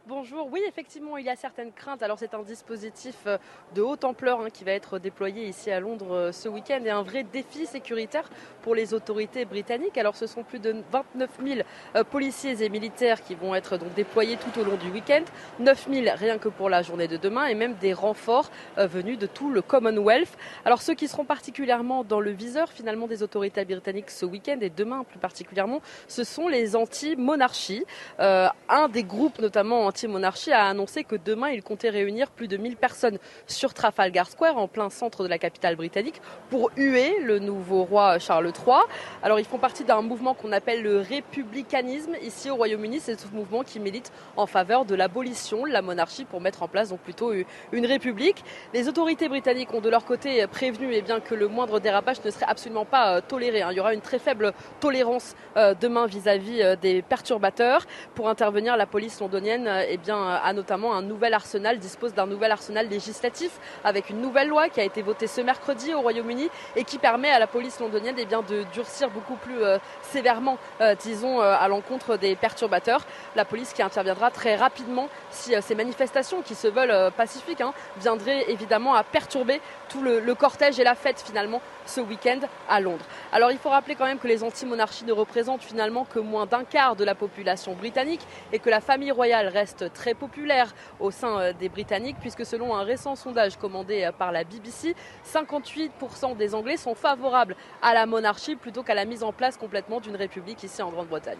Bonjour. Oui, effectivement, il y a certaines craintes. Alors, c'est un dispositif euh, de haute ampleur hein, qui va être déployé ici à Londres euh, ce week-end et un vrai défi sécuritaire pour les autorités britanniques. Alors, ce sont plus de 29 000 euh, policiers et militaires qui vont être donc déployés tout au long du week-end. 9 000 rien que pour la journée de demain et même des renforts venus de tout le Commonwealth. Alors, ceux qui seront particulièrement dans le viseur finalement des autorités britanniques ce week-end et demain plus particulièrement, ce sont les anti-monarchies. un des groupes notamment monarchie a annoncé que demain, il comptait réunir plus de 1000 personnes sur Trafalgar Square, en plein centre de la capitale britannique, pour huer le nouveau roi Charles III. Alors, ils font partie d'un mouvement qu'on appelle le républicanisme ici au Royaume-Uni. C'est ce mouvement qui milite en faveur de l'abolition de la monarchie pour mettre en place donc plutôt une république. Les autorités britanniques ont de leur côté prévenu eh bien, que le moindre dérapage ne serait absolument pas euh, toléré. Hein. Il y aura une très faible tolérance euh, demain vis-à-vis euh, des perturbateurs. Pour intervenir, la police londonienne eh bien, a notamment un nouvel arsenal, dispose d'un nouvel arsenal législatif avec une nouvelle loi qui a été votée ce mercredi au Royaume-Uni et qui permet à la police londonienne eh bien, de durcir beaucoup plus euh, sévèrement, euh, disons, euh, à l'encontre des perturbateurs. La police qui interviendra très rapidement si ces manifestations qui se veulent pacifiques hein, viendraient évidemment à perturber tout le, le cortège et la fête finalement ce week-end à Londres. Alors il faut rappeler quand même que les anti-monarchies ne représentent finalement que moins d'un quart de la population britannique et que la famille royale reste très populaire au sein euh, des Britanniques puisque selon un récent sondage commandé euh, par la BBC, 58% des Anglais sont favorables à la monarchie plutôt qu'à la mise en place complètement d'une république ici en Grande-Bretagne.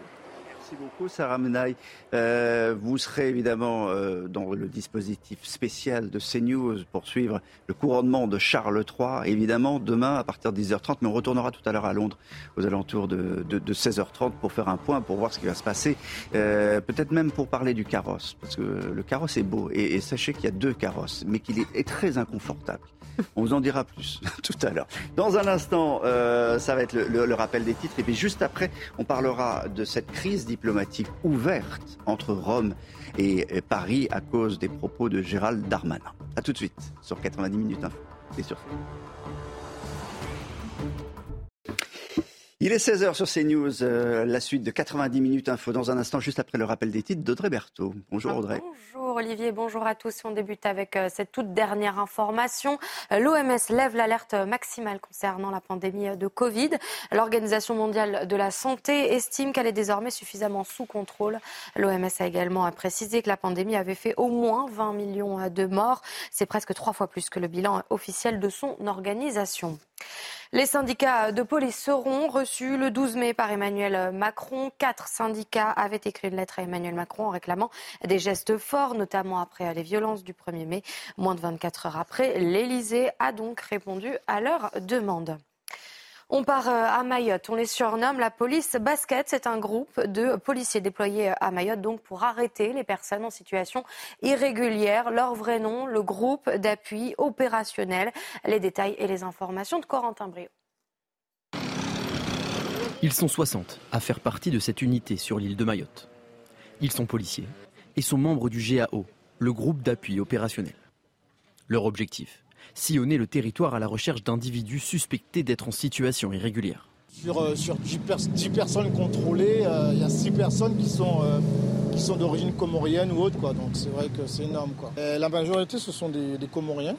Merci beaucoup, Sarah Menaille. Euh, vous serez évidemment euh, dans le dispositif spécial de CNews pour suivre le couronnement de Charles III, évidemment, demain à partir de 10h30. Mais on retournera tout à l'heure à Londres aux alentours de, 16h30 pour faire un point, pour voir ce qui va se passer. Euh, peut-être même pour parler du carrosse, parce que le carrosse est beau. Et, sachez qu'il y a deux carrosses, mais qu'il est très inconfortable. On vous en dira plus tout à l'heure. Dans un instant, euh, ça va être le, rappel des titres. Et puis juste après, on parlera de cette crise diplomatique ouverte entre Rome et, Paris à cause des propos de Gérald Darmanin. A tout de suite sur 90 minutes info. Et sur Il est 16h sur CNews, euh, la suite de 90 minutes info dans un instant, juste après le rappel des titres d'Audrey Berthaud. Bonjour Audrey. Bonjour Olivier, bonjour à tous. On débute avec euh, cette toute dernière information. Euh, L'OMS lève l'alerte maximale concernant la pandémie de Covid. L'Organisation mondiale de la santé estime qu'elle est désormais suffisamment sous contrôle. L'OMS a également précisé que la pandémie avait fait au moins 20 millions de morts. C'est presque trois fois plus que le bilan officiel de son organisation. Les syndicats de police seront reçus le 12 mai par Emmanuel Macron. Quatre syndicats avaient écrit une lettre à Emmanuel Macron en réclamant des gestes forts, notamment après les violences du 1er mai. Moins de 24 heures après, l'Élysée a donc répondu à leur demande. On part euh, à Mayotte. On les surnomme la police basket. C'est un groupe de policiers déployés à Mayotte donc pour arrêter les personnes en situation irrégulière. Leur vrai nom, le groupe d'appui opérationnel. Les détails et les informations de Corentin Brio. Ils sont 60 à faire partie de cette unité sur l'île de Mayotte. Ils sont policiers et sont membres du GAO, le groupe d'appui opérationnel. Leur objectif sillonner le territoire à la recherche d'individus suspectés d'être en situation irrégulière. Sur, euh, sur 10, personnes contrôlées, euh, il y a 6 personnes qui sont, euh, qui sont d'origine comorienne ou autre. Quoi. Donc c'est vrai que c'est énorme. Quoi. la majorité, ce sont des, Comoriens.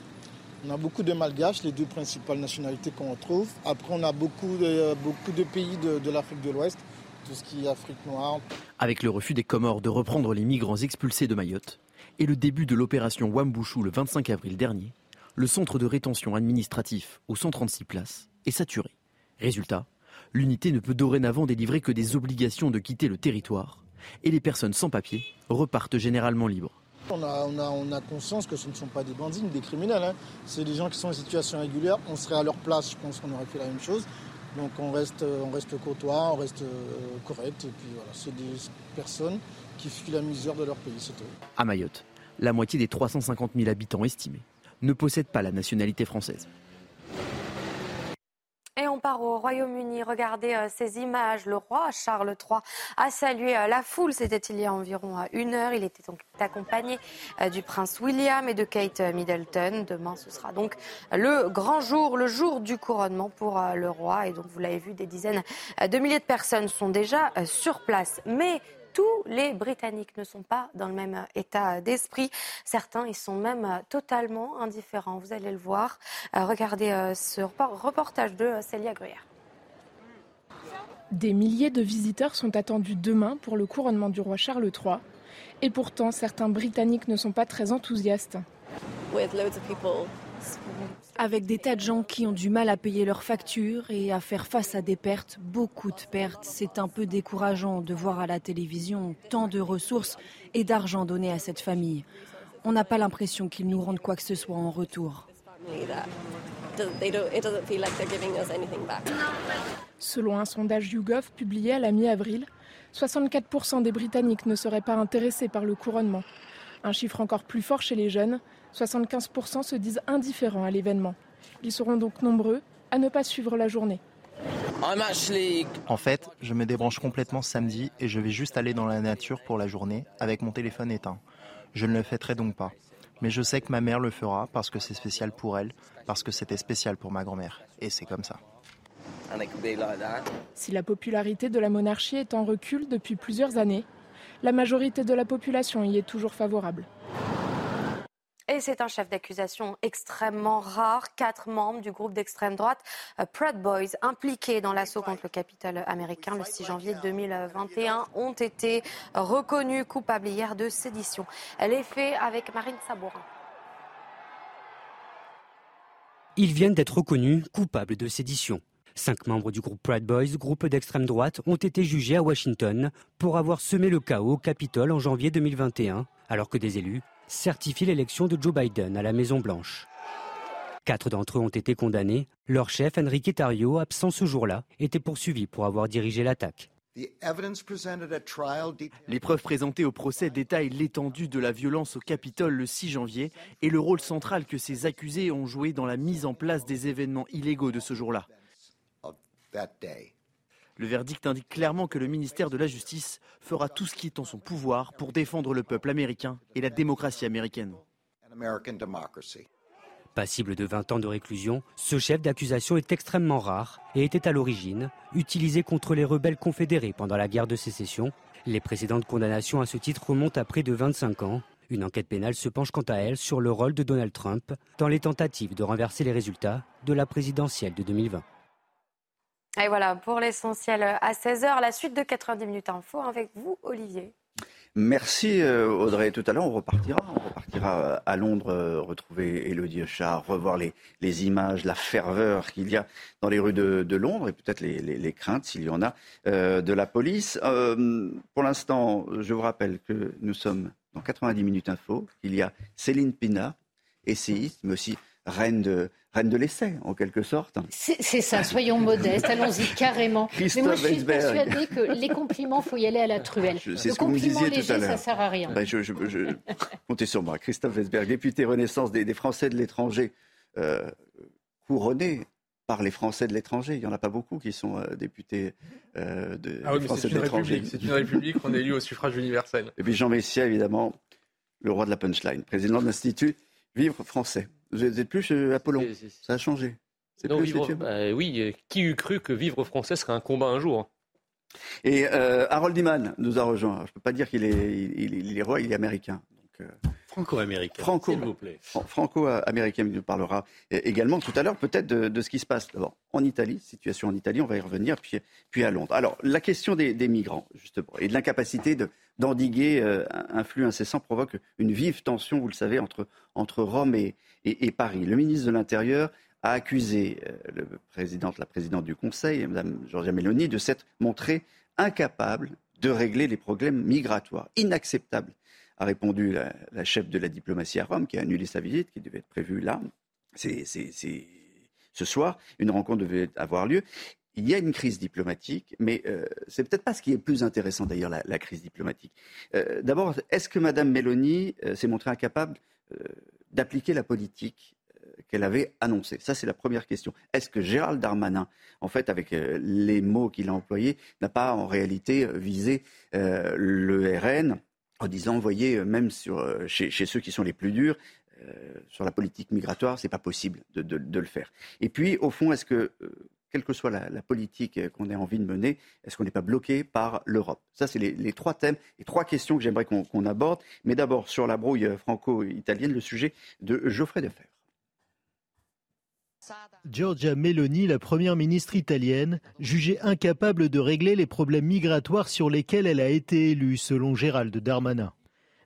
On a beaucoup de Malgaches, les deux principales nationalités qu'on retrouve. Après, on a beaucoup de, beaucoup de pays de, de l'Afrique de l'Ouest, tout ce qui est Afrique noire. Avec le refus des Comores de reprendre les migrants expulsés de Mayotte et le début de l'opération Wambouchou le 25 avril dernier, le centre de rétention administratif aux 136 places est saturé. Résultat, l'unité ne peut dorénavant délivrer que des obligations de quitter le territoire et les personnes sans papier repartent généralement libres. On a, conscience que ce ne sont pas des bandits ni des criminels. Hein. C'est des gens qui sont en situation régulière. On serait à leur place, je pense qu'on aurait fait la même chose. Donc on reste, on reste courtois, on reste euh, correct. Et puis voilà, c'est des personnes qui fuient la misère de leur pays, c'est tout. À Mayotte, la moitié des 350 000 habitants estimés ne possède pas la nationalité française. Et on part au Royaume-Uni. Regardez euh, ces images. Le roi Charles III a salué euh, la foule. C'était il y a environ euh, une heure. Il était donc accompagné du prince William et de Kate Middleton. Demain, ce sera donc le grand jour, le jour du couronnement pour le roi. Et donc, vous l'avez vu, des dizaines de milliers de personnes sont déjà sur place. Mais tous les Britanniques ne sont pas dans le même état d'esprit. Certains, ils sont même totalement indifférents. Vous allez le voir. Euh, regardez euh, ce reportage de Célia Gruyère. Des milliers de visiteurs sont attendus demain pour le couronnement du roi Charles III. Et pourtant, certains Britanniques ne sont pas très enthousiastes. Avec des tas de gens qui ont du mal à payer leurs factures et à faire face à des pertes, beaucoup de pertes. C'est un peu décourageant de voir à la télévision tant de ressources et d'argent donnés à cette famille. On n'a pas l'impression qu'ils nous rendent quoi que ce soit en retour. Selon un sondage YouGov publié à la mi-avril, 64% des Britanniques ne seraient pas intéressés par le couronnement. Un chiffre encore plus fort chez les jeunes, 75% se disent indifférents à l'événement. Ils seront donc nombreux à ne pas suivre la journée. En fait, je me débranche complètement samedi et je vais juste aller dans la nature pour la journée avec mon téléphone éteint. Je ne le fêterai donc pas. Mais je sais que ma mère le fera parce que c'est spécial pour elle, parce que c'était spécial pour ma grand-mère. Et c'est comme ça. Si la popularité de la monarchie est en recul depuis plusieurs années, la majorité de la population y est toujours favorable. Et c'est un chef d'accusation extrêmement rare. Quatre membres du groupe d'extrême droite euh, Proud Boys impliqués dans l'assaut contre le Capitole américain le 6 janvier 2021 ont été reconnus coupables hier de sédition. Elle est faite avec Marine Sabourin. Ils viennent d'être reconnus coupables de sédition. Cinq membres du groupe Proud Boys, groupe d'extrême droite, ont été jugés à Washington pour avoir semé le chaos au Capitole en janvier 2021, alors que des élus certifie l'élection de Joe Biden à la Maison-Blanche. Quatre d'entre eux ont été condamnés. Leur chef, Enrique Tario, absent ce jour-là, était poursuivi pour avoir dirigé l'attaque. Les preuves présentées au procès détaillent l'étendue de la violence au Capitole le 6 janvier et le rôle central que ces accusés ont joué dans la mise en place des événements illégaux de ce jour-là. Le verdict indique clairement que le ministère de la Justice fera tout ce qui est en son pouvoir pour défendre le peuple américain et la démocratie américaine. Passible de 20 ans de réclusion, ce chef d'accusation est extrêmement rare et était à l'origine utilisé contre les rebelles confédérés pendant la guerre de sécession. Les précédentes condamnations à ce titre remontent à près de 25 ans. Une enquête pénale se penche quant à elle sur le rôle de Donald Trump dans les tentatives de renverser les résultats de la présidentielle de 2020. Et voilà pour l'essentiel à 16h, la suite de 90 minutes info avec vous, Olivier. Merci euh, Audrey. Tout à l'heure, on repartira. On repartira euh, à Londres, euh, retrouver Elodie Char, revoir les, images, la ferveur qu'il y a dans les rues de, Londres et peut-être les, craintes, s'il y en a, de la police. pour l'instant, je vous rappelle que nous sommes dans 90 minutes info. Il y a Céline Pina, essayiste, mais aussi reine de, reine de l'essai, en quelque sorte. C'est ça, soyons modestes, allons-y carrément. Mais moi, je suis persuadée que les compliments, il faut y aller à la truelle. C'est ce que vous me disiez tout à l'heure. Ça sert à rien. Ben, je, comptez sur moi. Christophe Weisberg, député Renaissance des, Français de l'étranger, euh, couronné par les Français de l'étranger. Il n'y en a pas beaucoup qui sont euh, députés euh, de, ah oui, Français de l'étranger. C'est une république, on est élu au suffrage universel. Et puis Jean Messia, évidemment, le roi de la punchline, président de l'Institut Vivre Français. Vous êtes plus chez Apollon. Ça a changé. Non, vivre, bah, oui, euh, qui eût cru que vivre français serait un combat un jour Et euh, Harold Iman nous a rejoint. Je ne peux pas dire qu'il est, il, est roi, il est américain. Euh, Franco-américain, Franco, s'il vous plaît. Franco-américain, il nous parlera également tout à l'heure peut-être de, ce qui se passe d'abord en Italie, situation en Italie, on va y revenir, puis, puis à Londres. Alors, la question des, migrants, justement, et de l'incapacité d'endiguer un flux incessant provoque une vive tension, vous le savez, entre, entre Rome et, et, Paris. Le ministre de l'Intérieur a accusé euh, le président, la présidente du Conseil, Mme Giorgia Meloni, de s'être montrée incapable de régler les problèmes migratoires. Inacceptable, a répondu la, chef de la diplomatie à Rome, qui a annulé sa visite, qui devait être prévue là. C'est, ce soir, une rencontre devait avoir lieu. Il y a une crise diplomatique, mais euh, c'est peut-être pas ce qui est plus intéressant d'ailleurs, la, crise diplomatique. Euh, d'abord, est-ce que Mme Meloni s'est montrée incapable d'appliquer la politique euh, qu'elle avait annoncée? Ça, c'est la première question. Est-ce que Gérald Darmanin, en fait, avec euh, les mots qu'il a employés, n'a pas en réalité euh, visé le RN en disant, voyez, même sur, chez, ceux qui sont les plus durs, sur la politique migratoire, c'est pas possible de, le faire. Et puis, au fond, est-ce que quelle que soit la, politique qu'on ait envie de mener, est-ce qu'on n'est pas bloqué par l'Europe? Ça, c'est les, trois thèmes et trois questions que j'aimerais qu'on aborde. Mais d'abord, sur la brouille franco-italienne, le sujet de Geoffrey Defer. Giorgia Meloni, la première ministre italienne, jugée incapable de régler les problèmes migratoires sur lesquels elle a été élue, selon Gérald Darmanin.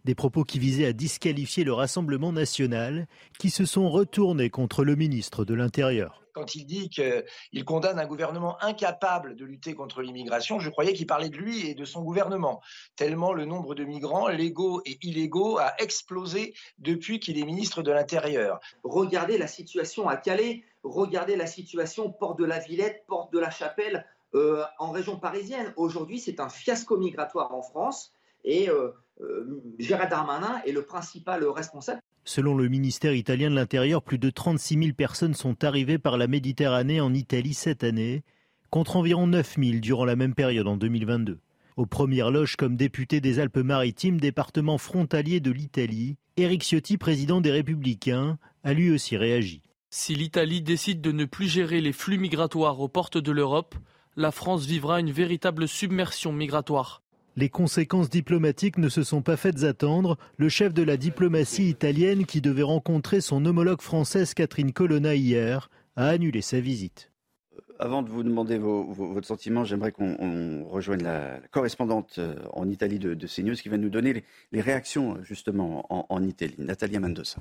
Des propos qui visaient à disqualifier le Rassemblement national, qui se sont retournés contre le ministre de l'Intérieur quand il dit qu'il condamne un gouvernement incapable de lutter contre l'immigration, je croyais qu'il parlait de lui et de son gouvernement, tellement le nombre de migrants légaux et illégaux a explosé depuis qu'il est ministre de l'Intérieur. Regardez la situation à Calais, regardez la situation Porte de la Villette, Porte de la Chapelle, euh, en région parisienne. Aujourd'hui, c'est un fiasco migratoire en France et euh, euh, Gérard Darmanin est le principal responsable. Selon le ministère italien de l'Intérieur, plus de 36 000 personnes sont arrivées par la Méditerranée en Italie cette année, contre environ 9 000 durant la même période en 2022. Aux premières loges comme député des Alpes-Maritimes, département frontalier de l'Italie, Éric Ciotti, président des Républicains, a lui aussi réagi. Si l'Italie décide de ne plus gérer les flux migratoires aux portes de l'Europe, la France vivra une véritable submersion migratoire. Les conséquences diplomatiques ne se sont pas faites attendre. Le chef de la diplomatie italienne, qui devait rencontrer son homologue française Catherine Colonna hier, a annulé sa visite. Euh, avant de vous demander votre sentiment, j'aimerais qu'on rejoigne la, correspondante euh, en Italie de, CNews qui va nous donner les, réactions justement en, en Italie, Natalia Mendoza.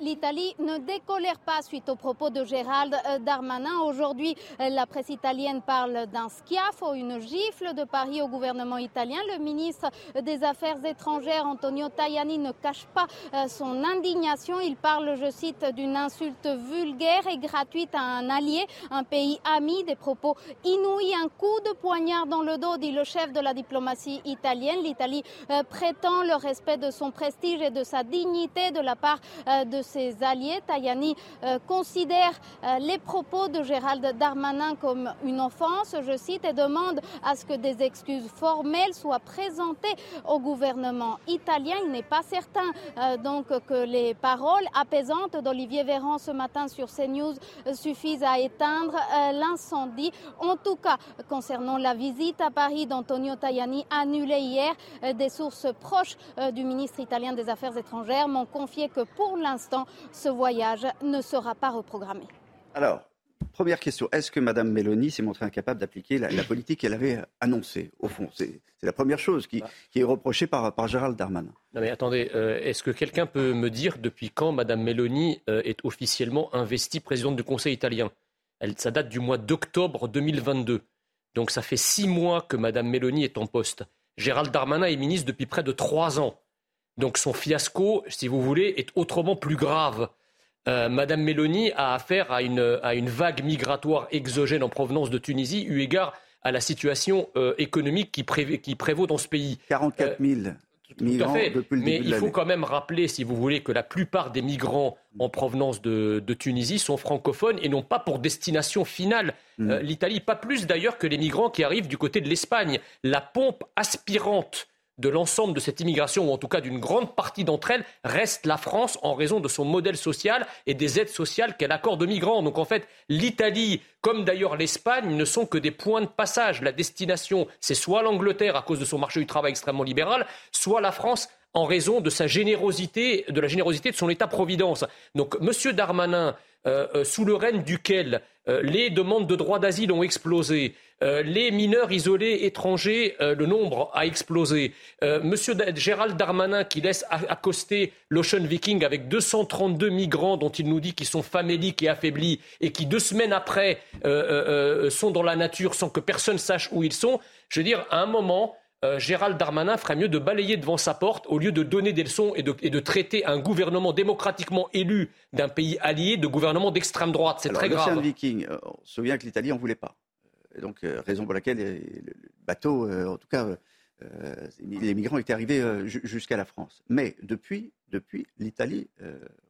L'Italie ne décolère pas suite aux propos de Gérald euh, Darmanin. Aujourd'hui, euh, la presse italienne parle d'un schiaffo, une gifle de Paris au gouvernement italien. Le ministre des Affaires étrangères, Antonio Tajani, ne cache pas euh, son indignation. Il parle, je cite, d'une insulte vulgaire et gratuite à un allié, un pays ami, des propos inouïs, un coup de poignard dans le dos, dit le chef de la diplomatie italienne. L'Italie prétend le respect de son prestige et de sa dignité de la part de ses alliés. Tajani considère les propos de Gérald Darmanin comme une offense, je cite, et demande à ce que des excuses formelles soient présentées au gouvernement italien. Il n'est pas certain donc que les paroles apaisantes d'Olivier Véran ce matin sur CNews suffisent à éteindre l'incendie. En tout cas, concernant la visite à Paris d'Antonio Tajani annulée hier, des sources proches du ministre italien des Affaires étrangères m'ont confié que pour l'instant, ce voyage ne sera pas reprogrammé. Alors, première question, est-ce que Mme Meloni s'est montrée incapable d'appliquer la, politique qu'elle avait annoncée, au fond? C'est la première chose qui, est reprochée par, par, Gérald Darmanin. Non mais attendez, euh, est-ce que quelqu'un peut me dire depuis quand Mme Meloni euh, est officiellement investie présidente du Conseil italien? Elle, Ça date du mois d'octobre 2022. Donc ça fait six mois que Mme Meloni est en poste. Gérald Darmanin est ministre depuis près de trois ans. Donc son fiasco, si vous voulez, est autrement plus grave. Euh, Madame Mélanie a affaire à une, à une, vague migratoire exogène en provenance de Tunisie, eu égard à la situation euh, économique qui, qui, prévaut dans ce pays. 44 000 migrants fait. depuis le Mais il faut quand même rappeler, si vous voulez, que la plupart des migrants en provenance de, de Tunisie sont francophones et n'ont pas pour destination finale mm. euh, l'Italie, pas plus d'ailleurs que les migrants qui arrivent du côté de l'Espagne. La pompe aspirante de l'ensemble de cette immigration, ou en tout cas d'une grande partie d'entre elles, reste la France en raison de son modèle social et des aides sociales qu'elle accorde aux migrants. Donc en fait, l'Italie, comme d'ailleurs l'Espagne, ne sont que des points de passage. La destination, c'est soit l'Angleterre à cause de son marché du travail extrêmement libéral, soit la France en raison de sa générosité, de la générosité de son État-providence. Donc M. Darmanin, euh, euh, sous le règne duquel euh, les demandes de droit d'asile ont explosé, les mineurs isolés étrangers, le nombre a explosé. Monsieur Gérald Darmanin qui laisse accoster l'Ocean Viking avec 232 migrants dont il nous dit qu'ils sont faméliques et affaiblis et qui deux semaines après sont dans la nature sans que personne sache où ils sont. Je veux dire, à un moment, euh, Gérald Darmanin ferait mieux de balayer devant sa porte au lieu de donner des leçons et de, traiter un gouvernement démocratiquement élu d'un pays allié de gouvernement d'extrême droite. C'est très grave. Viking, euh, on se souvient que l'Italie n'en voulait pas. donc, euh, raison pour laquelle le bateau, en tout cas, les migrants étaient arrivés jusqu'à la France. Mais depuis, depuis l'Italie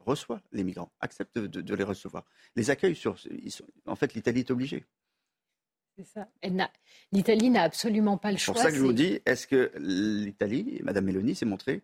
reçoit les migrants, accepte de, les recevoir. Les accueille sur. en fait, l'Italie est obligée. L'Italie n'a absolument pas le choix. C'est pour ça que je vous dis, est-ce que l'Italie, Mme Meloni, s'est montrée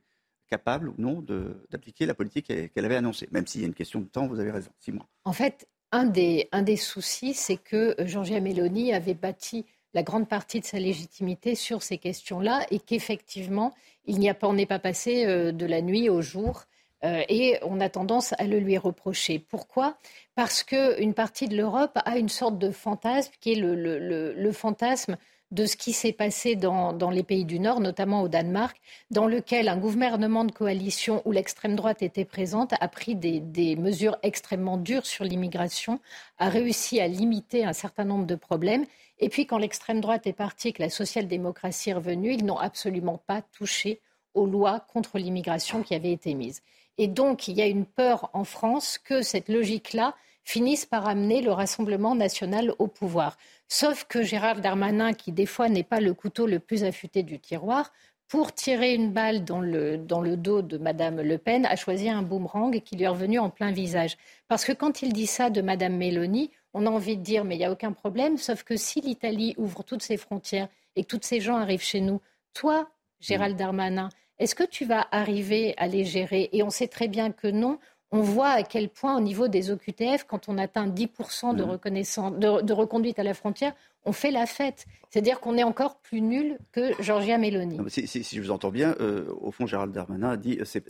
capable ou non d'appliquer la politique qu'elle avait annoncée Même s'il y a une question de temps, vous avez raison, six mois. En fait, un des, un des soucis, c'est que Giorgia Meloni avait bâti la grande partie de sa légitimité sur ces questions-là et qu'effectivement, il n'y a pas, on n'est pas passé euh, de la nuit au jour euh, et on a tendance à le lui reprocher. Pourquoi? Parce qu'une partie de l'Europe a une sorte de fantasme qui est le, fantasme de ce qui s'est passé dans, les pays du Nord, notamment au Danemark, dans lequel un gouvernement de coalition où l'extrême droite était présente a pris des, des mesures extrêmement dures sur l'immigration, a réussi à limiter un certain nombre de problèmes. Et puis quand l'extrême droite est partie et que la social-démocratie est revenue, ils n'ont absolument pas touché aux lois contre l'immigration qui avaient été mises. Et donc, il y a une peur en France que cette logique-là finisse par amener le Rassemblement national au pouvoir. Sauf que Gérard Darmanin, qui des fois n'est pas le couteau le plus affûté du tiroir, pour tirer une balle dans le, dans le dos de Mme Le Pen, a choisi un boomerang qui lui est revenu en plein visage. Parce que quand il dit ça de Mme Mélanie, on a envie de dire mais il n'y a aucun problème, sauf que si l'Italie ouvre toutes ses frontières et que tous ces gens arrivent chez nous, toi, Gérald Darmanin, est-ce que tu vas arriver à les gérer? Et on sait très bien que non. On voit à quel point, au niveau des OQTF, quand on atteint 10% de, mmh. reconnaissance, de, reconduite à la frontière, on fait la fête. C'est-à-dire qu'on est encore plus nul que Georgia Meloni. si, je vous entends bien, euh, au fond, Gérald Darmanin a dit euh, c'est,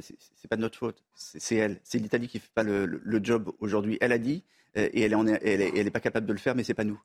pas de notre faute, c'est, elle. C'est l'Italie qui fait pas le, job aujourd'hui. Elle a dit euh, et elle n'est elle est, pas capable de le faire, mais c'est pas nous.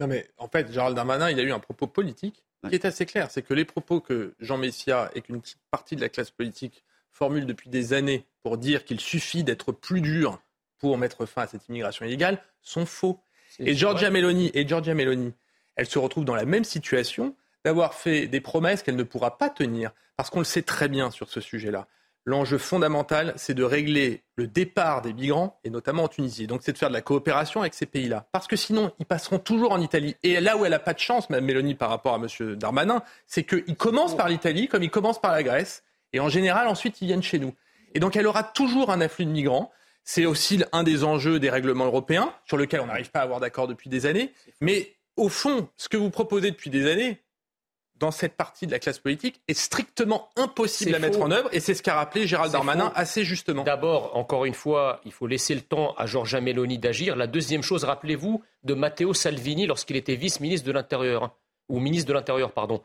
Non, mais en fait, Gérald Darmanin, il a eu un propos politique qui est assez clair. C'est que les propos que Jean Messia et qu'une partie de la classe politique formule depuis des années pour dire qu'il suffit d'être plus dur pour mettre fin à cette immigration illégale sont faux. Et Giorgia Meloni, et Giorgia Meloni, elle se retrouve dans la même situation d'avoir fait des promesses qu'elle ne pourra pas tenir, parce qu'on le sait très bien sur ce sujet-là. L'enjeu fondamental, c'est de régler le départ des migrants, et notamment en Tunisie. Donc, c'est de faire de la coopération avec ces pays-là. Parce que sinon, ils passeront toujours en Italie. Et là où elle n'a pas de chance, Mme Mélanie, par rapport à M. Darmanin, c'est qu'ils commencent par l'Italie, comme ils commencent par la Grèce, et en général, ensuite, ils viennent chez nous. Et donc, elle aura toujours un afflux de migrants. C'est aussi un des enjeux des règlements européens, sur lequel on n'arrive pas à avoir d'accord depuis des années. Mais au fond, ce que vous proposez depuis des années, dans cette partie de la classe politique est strictement impossible à mettre en œuvre et c'est ce qu'a rappelé Gérald Darmanin assez justement. D'abord, encore une fois, il faut laisser le temps à Giorgia Meloni d'agir. La deuxième chose, rappelez-vous de Matteo Salvini lorsqu'il était vice-ministre de l'Intérieur, hein, ou ministre de l'Intérieur, pardon.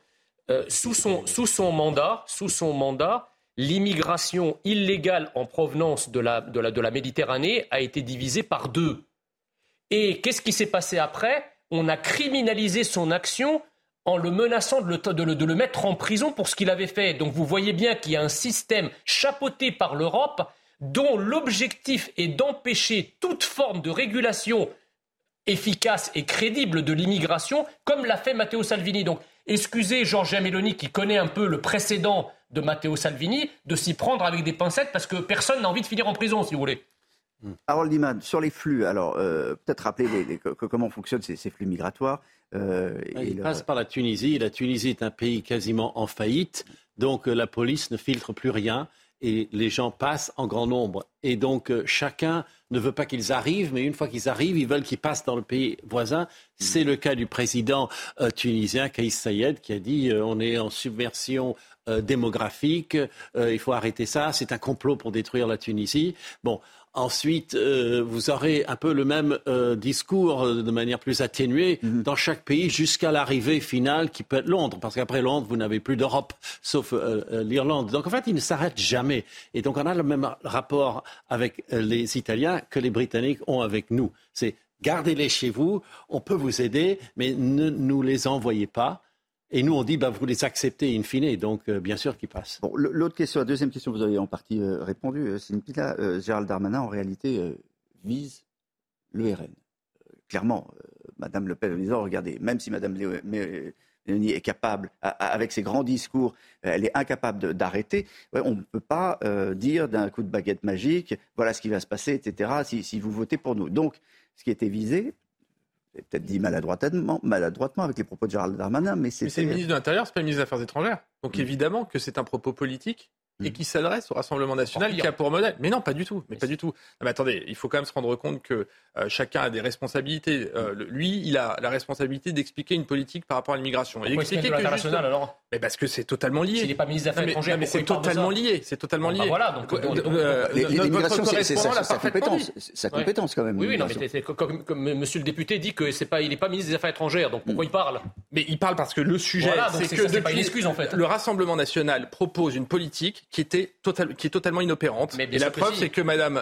Euh, sous, son, sous son mandat, sous son mandat, l'immigration illégale en provenance de la, de, la, de la Méditerranée a été divisée par deux. Et qu'est-ce qui s'est passé après? On a criminalisé son action en le menaçant de le, mettre en prison pour ce qu'il avait fait. Donc vous voyez bien qu'il y a un système chapeauté par l'Europe dont l'objectif est d'empêcher toute forme de régulation efficace et crédible de l'immigration, comme l'a fait Matteo Salvini. Donc excusez Georges Meloni qui connaît un peu le précédent de Matteo Salvini de s'y prendre avec des pincettes parce que personne n'a envie de finir en prison, si vous voulez. Harold Diman, sur les flux, alors euh, peut-être rappeler comment fonctionnent ces flux migratoires. Euh, il passe par la Tunisie. La Tunisie est un pays quasiment en faillite, donc euh, la police ne filtre plus rien et les gens passent en grand nombre. Et donc euh, chacun ne veut pas qu'ils arrivent, mais une fois qu'ils arrivent, ils veulent qu'ils passent dans le pays voisin. C'est le cas du président tunisien Kais Sayed qui a dit on est en submersion démographique, il faut arrêter ça, c'est un complot pour détruire la Tunisie. Bon, Ensuite, euh, vous aurez un peu le même euh, discours euh, de manière plus atténuée mhm. dans chaque pays jusqu'à l'arrivée finale qui peut être Londres. Parce qu'après Londres, vous n'avez plus d'Europe, sauf l'Irlande. Donc en fait, il ne s'arrête jamais. Et donc on a le même rapport avec les Italiens que les Britanniques ont avec nous. C'est gardez-les chez vous, on peut vous aider, mais ne nous les envoyez pas. Et nous, on dit, bah, vous les acceptez in fine, donc euh, bien sûr qu'ils passent. Bon, l'autre question, la deuxième question, vous avez en partie euh, répondu, euh, Sinpila. Gérald Darmanin, en réalité, vise le RN. clairement, Madame Le Pen en disant, regardez, même si Madame Léonie est capable, avec ses grands discours, elle est incapable d'arrêter, on ne peut pas dire d'un coup de baguette magique, voilà ce qui va se passer, etc., si vous votez pour nous. Donc, ce qui était visé, peut-être dit maladroitement, maladroitement avec les propos de Gérald Darmanin, mais c'est. c'est le ministre de l'Intérieur, c'est pas le ministre des Affaires étrangères. Donc mm. évidemment que c'est un propos politique et mm. qui s'adresse au Rassemblement national, qui a pour modèle. Mais non, pas du tout. Mais, pas du tout. mais attendez, il faut quand même se rendre compte que euh, chacun a des responsabilités. Euh, lui, il a la responsabilité d'expliquer une politique par rapport à l'immigration. Et expliquer que alors Mais parce que c'est totalement lié. S'il n'est pas ministre des Affaires étrangères, mais c'est totalement lié. C'est totalement lié. voilà. Donc, euh, l'immigration, c'est sa compétence. Sa compétence quand même. Oui, oui, non, mais comme, comme Monsieur le député dit que c'est pas, il n'est pas ministre des Affaires étrangères. Donc pourquoi il parle? Mais il parle parce que le sujet, c'est que c'est pas une excuse en fait. Le Rassemblement national propose une politique qui était qui est totalement inopérante. et la preuve, c'est que Madame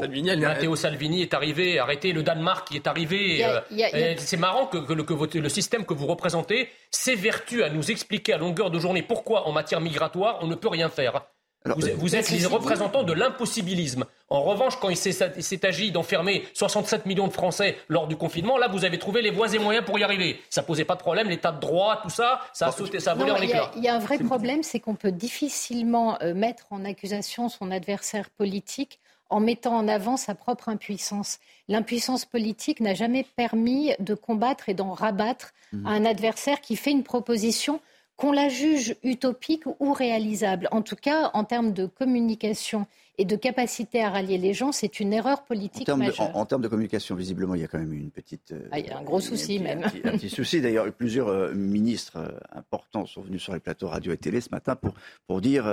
Salvini, elle, Matteo Salvini est arrivé, arrêté le Danemark qui est arrivé. Euh, c'est marrant que, le système que vous représentez s'évertue à nous expliquer à longueur de journée pourquoi, en matière migratoire, on ne peut rien faire. Vous, êtes les représentants de l'impossibilisme. En revanche, quand il s'est agi d'enfermer 67 millions de Français lors du confinement, là, vous avez trouvé les voies et moyens pour y arriver. Ça posait pas de problème, l'état de droit, tout ça, ça a sauté, ça a volé en éclats. Il y, a un vrai problème, c'est qu'on peut difficilement euh, mettre en accusation son adversaire politique en mettant en avant sa propre impuissance. L'impuissance politique n'a jamais permis de combattre et d'en rabattre mmh. un adversaire qui fait une proposition qu'on la juge utopique ou réalisable. En tout cas, en termes de communication et de capacité à rallier les gens, c'est une erreur politique en majeure. en, termes de communication, visiblement, il y a quand même une petite... Euh, ah, il y a un gros souci même. Un petit, souci. D'ailleurs, plusieurs euh, ministres euh, importants sont venus sur les plateaux radio et télé ce matin pour, pour dire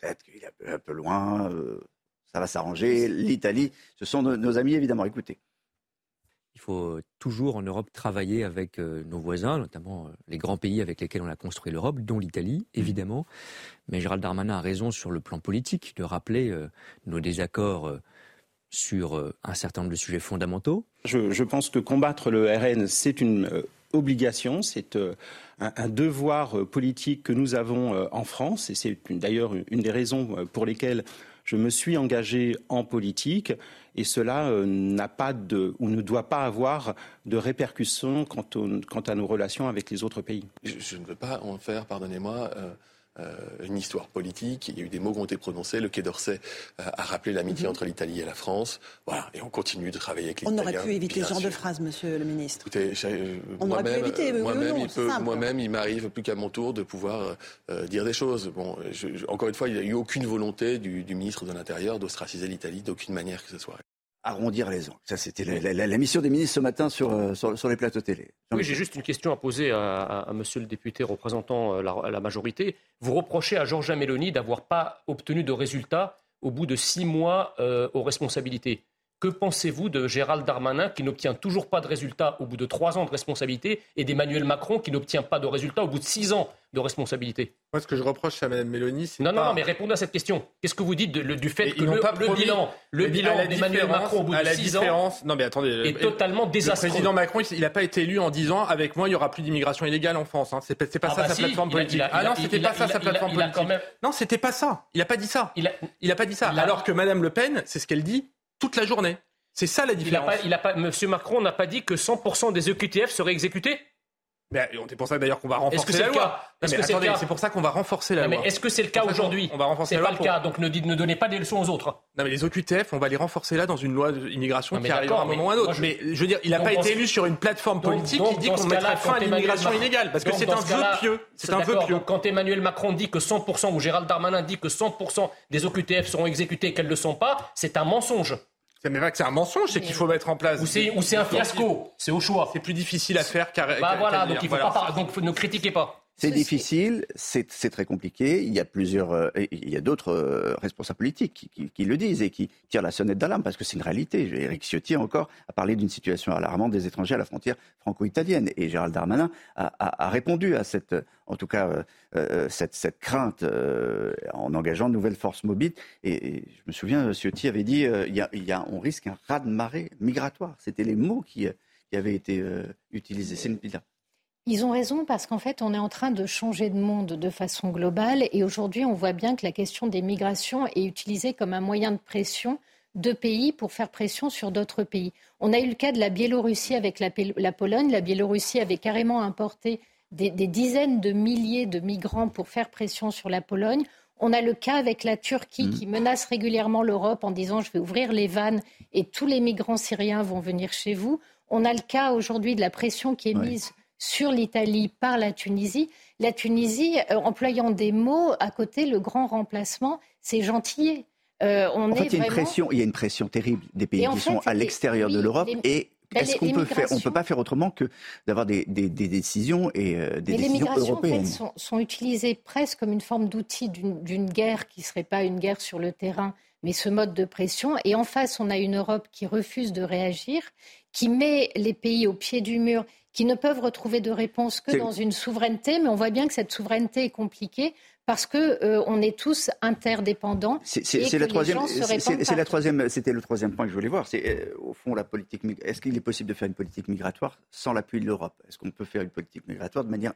peut-être qu'il est un peu loin, ça va s'arranger. L'Italie, ce sont nos, amis évidemment. Écoutez. Il faut toujours en Europe travailler avec euh, nos voisins, notamment euh, les grands pays avec lesquels on a construit l'Europe, dont l'Italie, mmh. évidemment. Mais Gérald Darmanin a raison sur le plan politique de rappeler euh, nos désaccords sur un certain nombre de sujets fondamentaux. Je, pense que combattre le RN, c'est une obligation, c'est un, devoir politique que nous avons en France, et c'est d'ailleurs une des raisons pour lesquelles je me suis engagé en politique et cela euh, n'a pas de ou ne doit pas avoir de répercussions quant, à nos relations avec les autres pays. Je, ne veux pas en faire, pardonnez-moi, euh, une histoire politique. Il y a eu des mots qui ont été prononcés. Le Quai d'Orsay a rappelé l'amitié mhm. entre l'Italie et la France. Voilà, et on continue de travailler avec les On aurait pu éviter ce genre de phrase, Monsieur le Ministre. Écoutez, on aurait pu éviter. Moi-même, il, moi-même, il m'arrive plus qu'à mon tour de pouvoir dire des choses. Bon, encore une fois, il n'y a eu aucune volonté du, du ministre de l'Intérieur d'ostraciser l'Italie d'aucune manière que ce soit arrondir les angles. Ça, c'était la, mission des ministres ce matin sur, euh, sur, les plateaux télé. Oui, j'ai juste une question à poser à, monsieur le député représentant euh, la, la, majorité. Vous reprochez à Georgia Meloni d'avoir pas obtenu de résultats au bout de six mois euh, aux responsabilités. Que pensez-vous de Gérald Darmanin qui n'obtient toujours pas de résultats au bout de trois ans de responsabilité et d'Emmanuel Macron qui n'obtient pas de résultats au bout de six ans de responsabilité? Moi, ce que je reproche à Mme Mélanie, c'est. Non, non, non, mais répondez à cette question. Qu'est-ce que vous dites du fait que le, bilan, le bilan d'Emmanuel Macron au bout de six ans non, mais attendez, est totalement désastreux Le président Macron, il n'a pas été élu en disant avec moi, il n'y aura plus d'immigration illégale en France. Hein. C'est pas, pas ah ça bah sa plateforme politique. ah non, c'était pas ça sa plateforme politique. Non, c'était pas ça. Il n'a pas dit ça. Il n'a pas dit ça. Alors que Mme Le Pen, c'est ce qu'elle dit toute la journée. C'est ça la différence. Il a pas, Monsieur Macron n'a pas dit que 100% des EQTF seraient exécutés c'est pour ça d'ailleurs qu'on va renforcer la loi. C'est pour ça qu'on va renforcer la loi. Est-ce que c'est le cas aujourd'hui On va renforcer la loi. C'est pas le cas, donc ne, ne, donnez pas des leçons aux autres. Non, mais les OQTF, on va les renforcer là dans une loi d'immigration qui arrivera à un moment ou à un autre. Mais je veux dire, il n'a pas été élu sur une plateforme politique qui dit qu'on mettrait fin à l'immigration illégale, parce que c'est un vœu pieux. C'est un vœu pieux. Quand Emmanuel Macron dit que 100% ou Gérald Darmanin dit que 100% des OQTF seront exécutés et qu'elles ne le sont pas, c'est un mensonge. C'est mais pas que c'est un mensonge, c'est qu'il faut mettre en place. Ou c'est un fiasco, c'est au choix. C'est plus difficile à faire car. Bah voilà, donc il faut pas, donc ne critiquez pas. C'est difficile, c'est très compliqué. Il y a plusieurs, euh, il y a d'autres euh, responsables politiques qui, le disent et qui tirent la sonnette d'alarme parce que c'est une réalité. Éric Ciotti encore a parlé d'une situation alarmante des étrangers à la frontière franco-italienne et Gérald Darmanin a, répondu à cette, en tout cas, euh, cette, crainte en engageant de nouvelles forces mobiles. Et, je me souviens, Ciotti avait dit, il y a, on risque un raz-de-marée migratoire. C'était les mots qui, avaient été utilisés. C'est une ils ont raison parce qu'en fait, on est en train de changer de monde de façon globale et aujourd'hui, on voit bien que la question des migrations est utilisée comme un moyen de pression de pays pour faire pression sur d'autres pays. On a eu le cas de la Biélorussie avec la, Pologne. La Biélorussie avait carrément importé des, dizaines de milliers de migrants pour faire pression sur la Pologne. On a le cas avec la Turquie mm. qui menace régulièrement l'Europe en disant je vais ouvrir les vannes et tous les migrants syriens vont venir chez vous. On a le cas aujourd'hui de la pression qui est mise sur l'Italie par la Tunisie. La Tunisie, euh, employant des mots à côté, le grand remplacement, c'est gentillet. Euh, on en fait, il, y a une pression, il y a une pression terrible des pays qui sont à l'extérieur de l'Europe et ben, est-ce qu'on peut faire On ne peut pas faire autrement que d'avoir des, décisions et euh, des décisions européennes. En fait, sont, sont, utilisées presque comme une forme d'outil d'une guerre qui ne serait pas une guerre sur le terrain, mais ce mode de pression. Et en face, on a une Europe qui refuse de réagir, qui met les pays au pied du mur qui ne peuvent retrouver de réponse que dans une souveraineté, mais on voit bien que cette souveraineté est compliquée parce que euh, on est tous interdépendants. C'est la troisième. C'est la troisième. C'était le troisième point que je voulais voir. C'est euh, au fond la politique. Est-ce qu'il est possible de faire une politique migratoire sans l'appui de l'Europe? Est-ce qu'on peut faire une politique migratoire de manière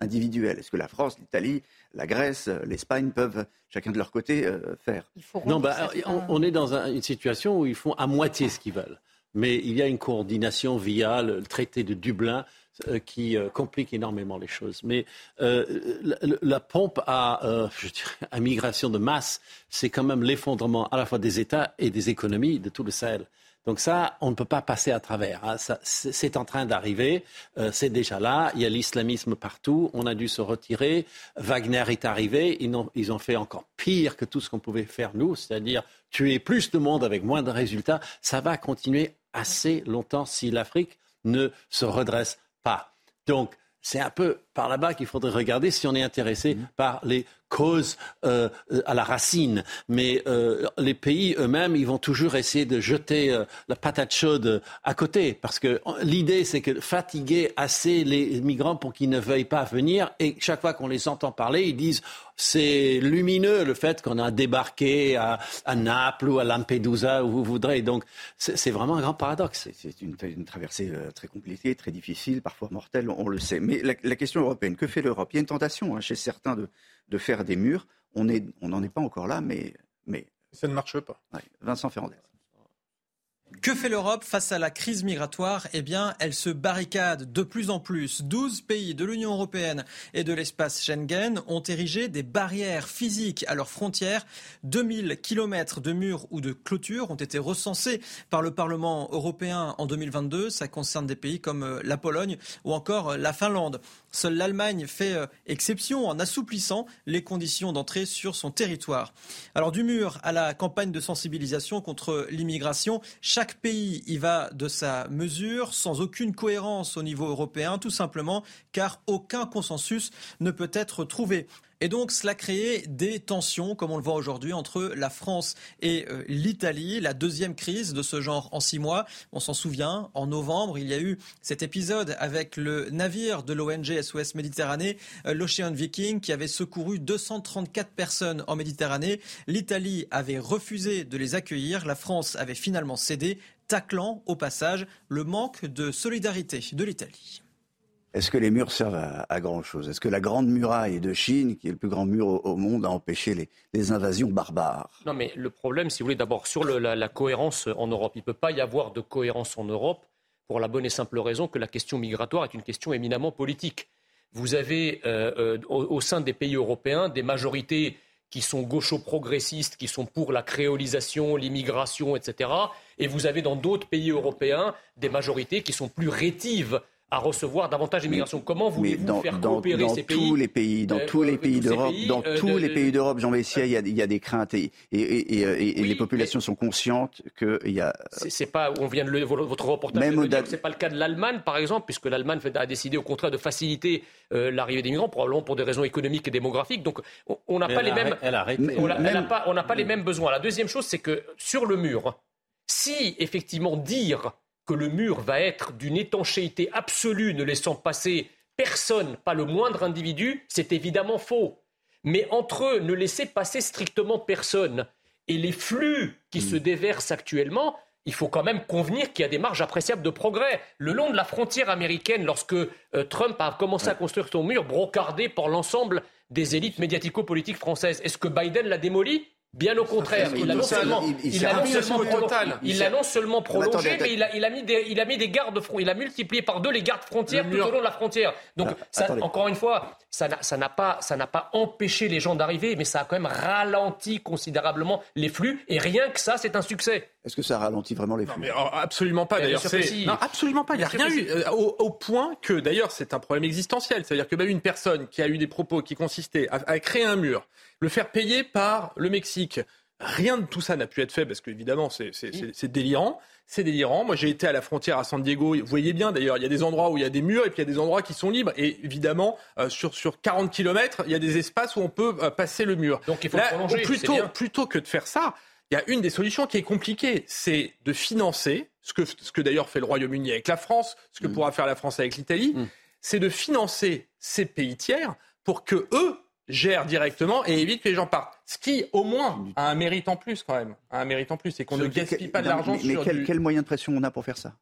individuelle? Est-ce que la France, l'Italie, la Grèce, l'Espagne peuvent chacun de leur côté euh, faire? Non, bah, on, est dans une situation où ils font à moitié ce qu'ils veulent mais il y a une coordination via le traité de Dublin euh, qui euh, complique énormément les choses. Mais euh, la, pompe à, migration de masse, c'est quand même l'effondrement à la fois des États et des économies de tout le Sahel. Donc ça, on ne peut pas passer à travers. Hein. C'est en train d'arriver, c'est déjà là. Il y a l'islamisme partout. On a dû se retirer. Wagner est arrivé. Ils ont fait encore pire que tout ce qu'on pouvait faire nous, c'est-à-dire tuer plus de monde avec moins de résultats. Ça va continuer assez longtemps si l'Afrique ne se redresse pas. Donc, c'est un peu par là-bas qu'il faudrait regarder si on est intéressé mmh. par les causes euh, à la racine. Mais euh, les pays eux-mêmes, ils vont toujours essayer de jeter euh, la patate chaude à côté. Parce que l'idée, c'est que fatiguer assez les migrants pour qu'ils ne veuillent pas venir. Et chaque fois qu'on les entend parler, ils disent c'est lumineux le fait qu'on a débarqué à, Naples ou à Lampedusa, où vous voudrez. Donc c'est vraiment un grand paradoxe. C'est une, traversée très compliquée, très difficile, parfois mortelle, on le sait. Mais la, question européenne, que fait l'Europe? Il y a une tentation hein, chez certains de de faire des murs. On n'en on est pas encore là, mais, mais... Ça ne marche pas. Vincent Ferrandez. Que fait l'Europe face à la crise migratoire? Eh bien, elle se barricade de plus en plus. 12 pays de l'Union européenne et de l'espace Schengen ont érigé des barrières physiques à leurs frontières. 2000 kilomètres de murs ou de clôtures ont été recensés par le Parlement européen en 2022. Ça concerne des pays comme euh, la Pologne ou encore euh, la Finlande. Seule l'Allemagne fait euh, exception en assouplissant les conditions d'entrée sur son territoire. Alors du mur à la campagne de sensibilisation contre l'immigration, pays y va de sa mesure, sans aucune cohérence au niveau européen, tout simplement car aucun consensus ne peut être trouvé. Et donc, cela créé des tensions, comme on le voit aujourd'hui, entre la France et euh, l'Italie. La deuxième crise de ce genre en six mois. On s'en souvient, en novembre, il y a eu cet épisode avec le navire de l'ONG SOS Méditerranée, euh, l'Ocean Viking, qui avait secouru 234 personnes en Méditerranée. L'Italie avait refusé de les accueillir. La France avait finalement cédé, taclant au passage le manque de solidarité de l'Italie. Est-ce que les murs servent à, grand-chose? Est-ce que la grande muraille de Chine, qui est le plus grand mur au, monde, a empêché les, invasions barbares? Non, mais le problème, si vous voulez, d'abord sur la, cohérence en Europe. Il ne peut pas y avoir de cohérence en Europe pour la bonne et simple raison que la question migratoire est une question éminemment politique. Vous avez euh, euh, au, sein des pays européens des majorités qui sont gaucho-progressistes, qui sont pour la créolisation, l'immigration, etc. Et vous avez dans d'autres pays européens des majorités qui sont plus rétives à recevoir davantage d'immigration. Comment voulez-vous faire coopérer dans ces pays Tous les pays dans euh, tous les pays d'Europe, dans euh, tous les pays d'Europe, Jean Messia, il, y a des craintes et, les populations sont conscientes qu'il y a. C'est pas, on vient de le, votre reportage. Même c'est pas le cas de l'Allemagne, par exemple, puisque l'Allemagne a décidé au contraire de faciliter euh, l'arrivée des migrants, probablement pour des raisons économiques et démographiques. Donc, on n'a pas les mêmes. On n'a pas les mêmes besoins. La deuxième chose, c'est que sur le mur, si effectivement dire que le mur va être d'une étanchéité absolue, ne laissant passer personne, pas le moindre individu, c'est évidemment faux. Mais entre eux, ne laisser passer strictement personne et les flux qui se hmm. déversent actuellement, il faut quand même convenir qu'il y a des marges appréciables de progrès. Le long de la frontière américaine, lorsque euh, Trump a commencé à construire son mur, brocardé par l'ensemble des élites médiatico-politiques françaises, est-ce que Biden l'a démoli? Bien au contraire, il l'a non seulement, il, non seulement prolongé, mais il a, il a, mis des, il a mis des gardes il a multiplié par deux les gardes frontières tout au long de la frontière. Donc, ah, ça, encore une fois, ça n'a pas, ça n'a pas empêché les gens d'arriver, mais ça a quand même ralenti considérablement les flux. Et rien que ça, c'est un succès. Est-ce que ça ralentit vraiment les flux mais oh, Absolument pas. D'ailleurs, non, absolument pas. Il n'y a rien eu. Euh, au, point que, d'ailleurs, c'est un problème existentiel. C'est-à-dire que bah, une personne qui a eu des propos qui consistaient à créer un mur le faire payer par le Mexique. Rien de tout ça n'a pu être fait parce qu'évidemment, c'est délirant. C'est délirant. Moi, j'ai été à la frontière à San Diego. Vous voyez bien, d'ailleurs, il y a des endroits où il y a des murs et puis il y a des endroits qui sont libres. Et évidemment, euh, sur, sur 40 km, il y a des espaces où on peut euh, passer le mur. Donc il faut prolonger. Plutôt, plutôt que de faire ça, il y a une des solutions qui est compliquée. C'est de financer, ce que, ce que d'ailleurs fait le Royaume-Uni avec la France, ce que mm. pourra faire la France avec l'Italie, mm. c'est de financer ces pays tiers pour que eux gère directement et évite que les gens partent. Ce qui, au moins, a un mérite en plus quand même. un mérite en plus, c'est qu'on ne gaspille pas de l'argent mais, sur quel, quel moyen de pression on a pour faire ça?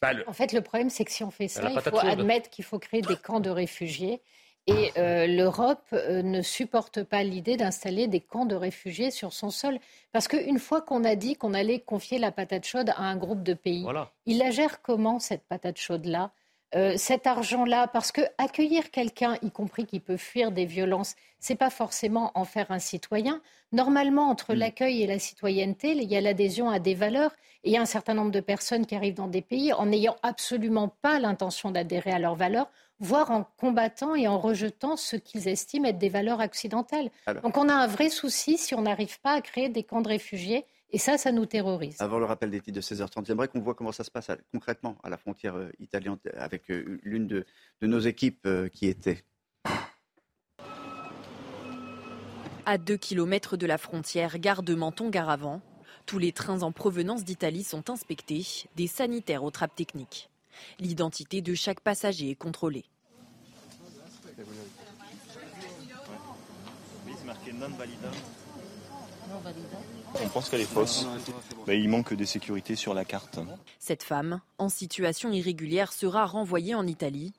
Bah, En fait, le problème, c'est que si on fait ça, il faut admettre qu'il faut créer des camps de réfugiés. Et euh, l'Europe euh, ne supporte pas l'idée d'installer des camps de réfugiés sur son sol. Parce qu'une fois qu'on a dit qu'on allait confier la patate chaude à un groupe de pays, il la gère comment, cette patate chaude-là? Euh, cet argent-là, parce que accueillir quelqu'un, y compris qui peut fuir des violences, c'est pas forcément en faire un citoyen. Normalement, entre mm. l'accueil et la citoyenneté, il y a l'adhésion à des valeurs. Et il y a un certain nombre de personnes qui arrivent dans des pays en n'ayant absolument pas l'intention d'adhérer à leurs valeurs, voire en combattant et en rejetant ce qu'ils estiment être des valeurs occidentales. Donc on a un vrai souci si on n'arrive pas à créer des camps de réfugiés et ça, ça nous terrorise. Avant le rappel des titres de 16h30, j'aimerais qu'on voit comment ça se passe concrètement à la frontière euh, italienne avec euh, l'une de, nos équipes euh, qui était. À 2 km de la frontière, gare de Menton-Garavant, tous les trains en provenance d'Italie sont inspectés, des sanitaires aux trappes techniques. L'identité de chaque passager est contrôlée. On pense qu'elle est fausse. Bah, il manque des sécurités sur la carte. Cette femme, en situation irrégulière, sera renvoyée en Italie.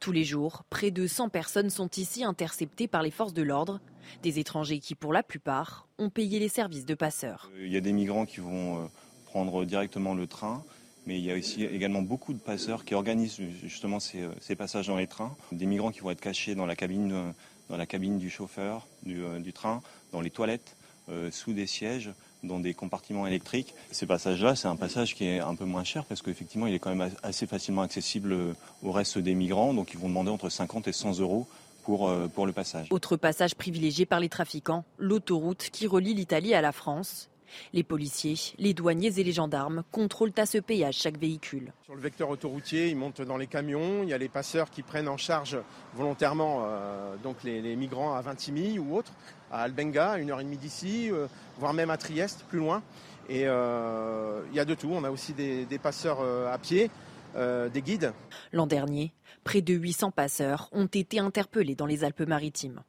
Tous les jours, près de 100 personnes sont ici interceptées par les forces de l'ordre. Des étrangers qui, pour la plupart, ont payé les services de passeurs. Euh, il y a des migrants qui vont euh, prendre directement le train. Mais il y a aussi également beaucoup de passeurs qui organisent justement ces, passages dans les trains. Des migrants qui vont être cachés dans la cabine, cabine du chauffeur du, train, dans les toilettes, sous des sièges dans des compartiments électriques. Ces passages-là, c'est un passage qui est un peu moins cher parce qu'effectivement, il est quand même assez facilement accessible au reste des migrants. Donc, ils vont demander entre 50 et 100 euros euh, pour le passage. Autre passage privilégié par les trafiquants, l'autoroute qui relie l'Italie à la France. Les policiers, les douaniers et les gendarmes contrôlent à ce péage chaque véhicule. Sur le vecteur autoroutier, ils montent dans les camions. Il y a les passeurs qui prennent en charge volontairement euh, donc les, migrants à Vintimille ou autres, à Albenga, à une heure et demie d'ici, euh, voire même à Trieste, plus loin. Et il y a de tout. On a aussi des, des passeurs à pied, des guides. L'an dernier, Près de 800 passeurs ont été interpellés dans les Alpes-Maritimes.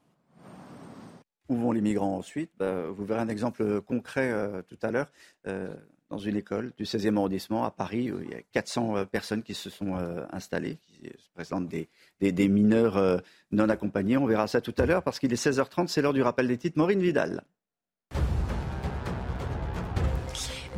Où vont les migrants ensuite? Bah, Vous verrez un exemple concret euh, tout à l'heure. Euh, dans une école du 16e arrondissement à Paris, où il y a 400 euh, personnes qui se sont installées, qui se présentent des, des mineurs non accompagnés. On verra ça tout à l'heure parce qu'il est 16h30, c'est l'heure du rappel des titres. Maureen Vidal.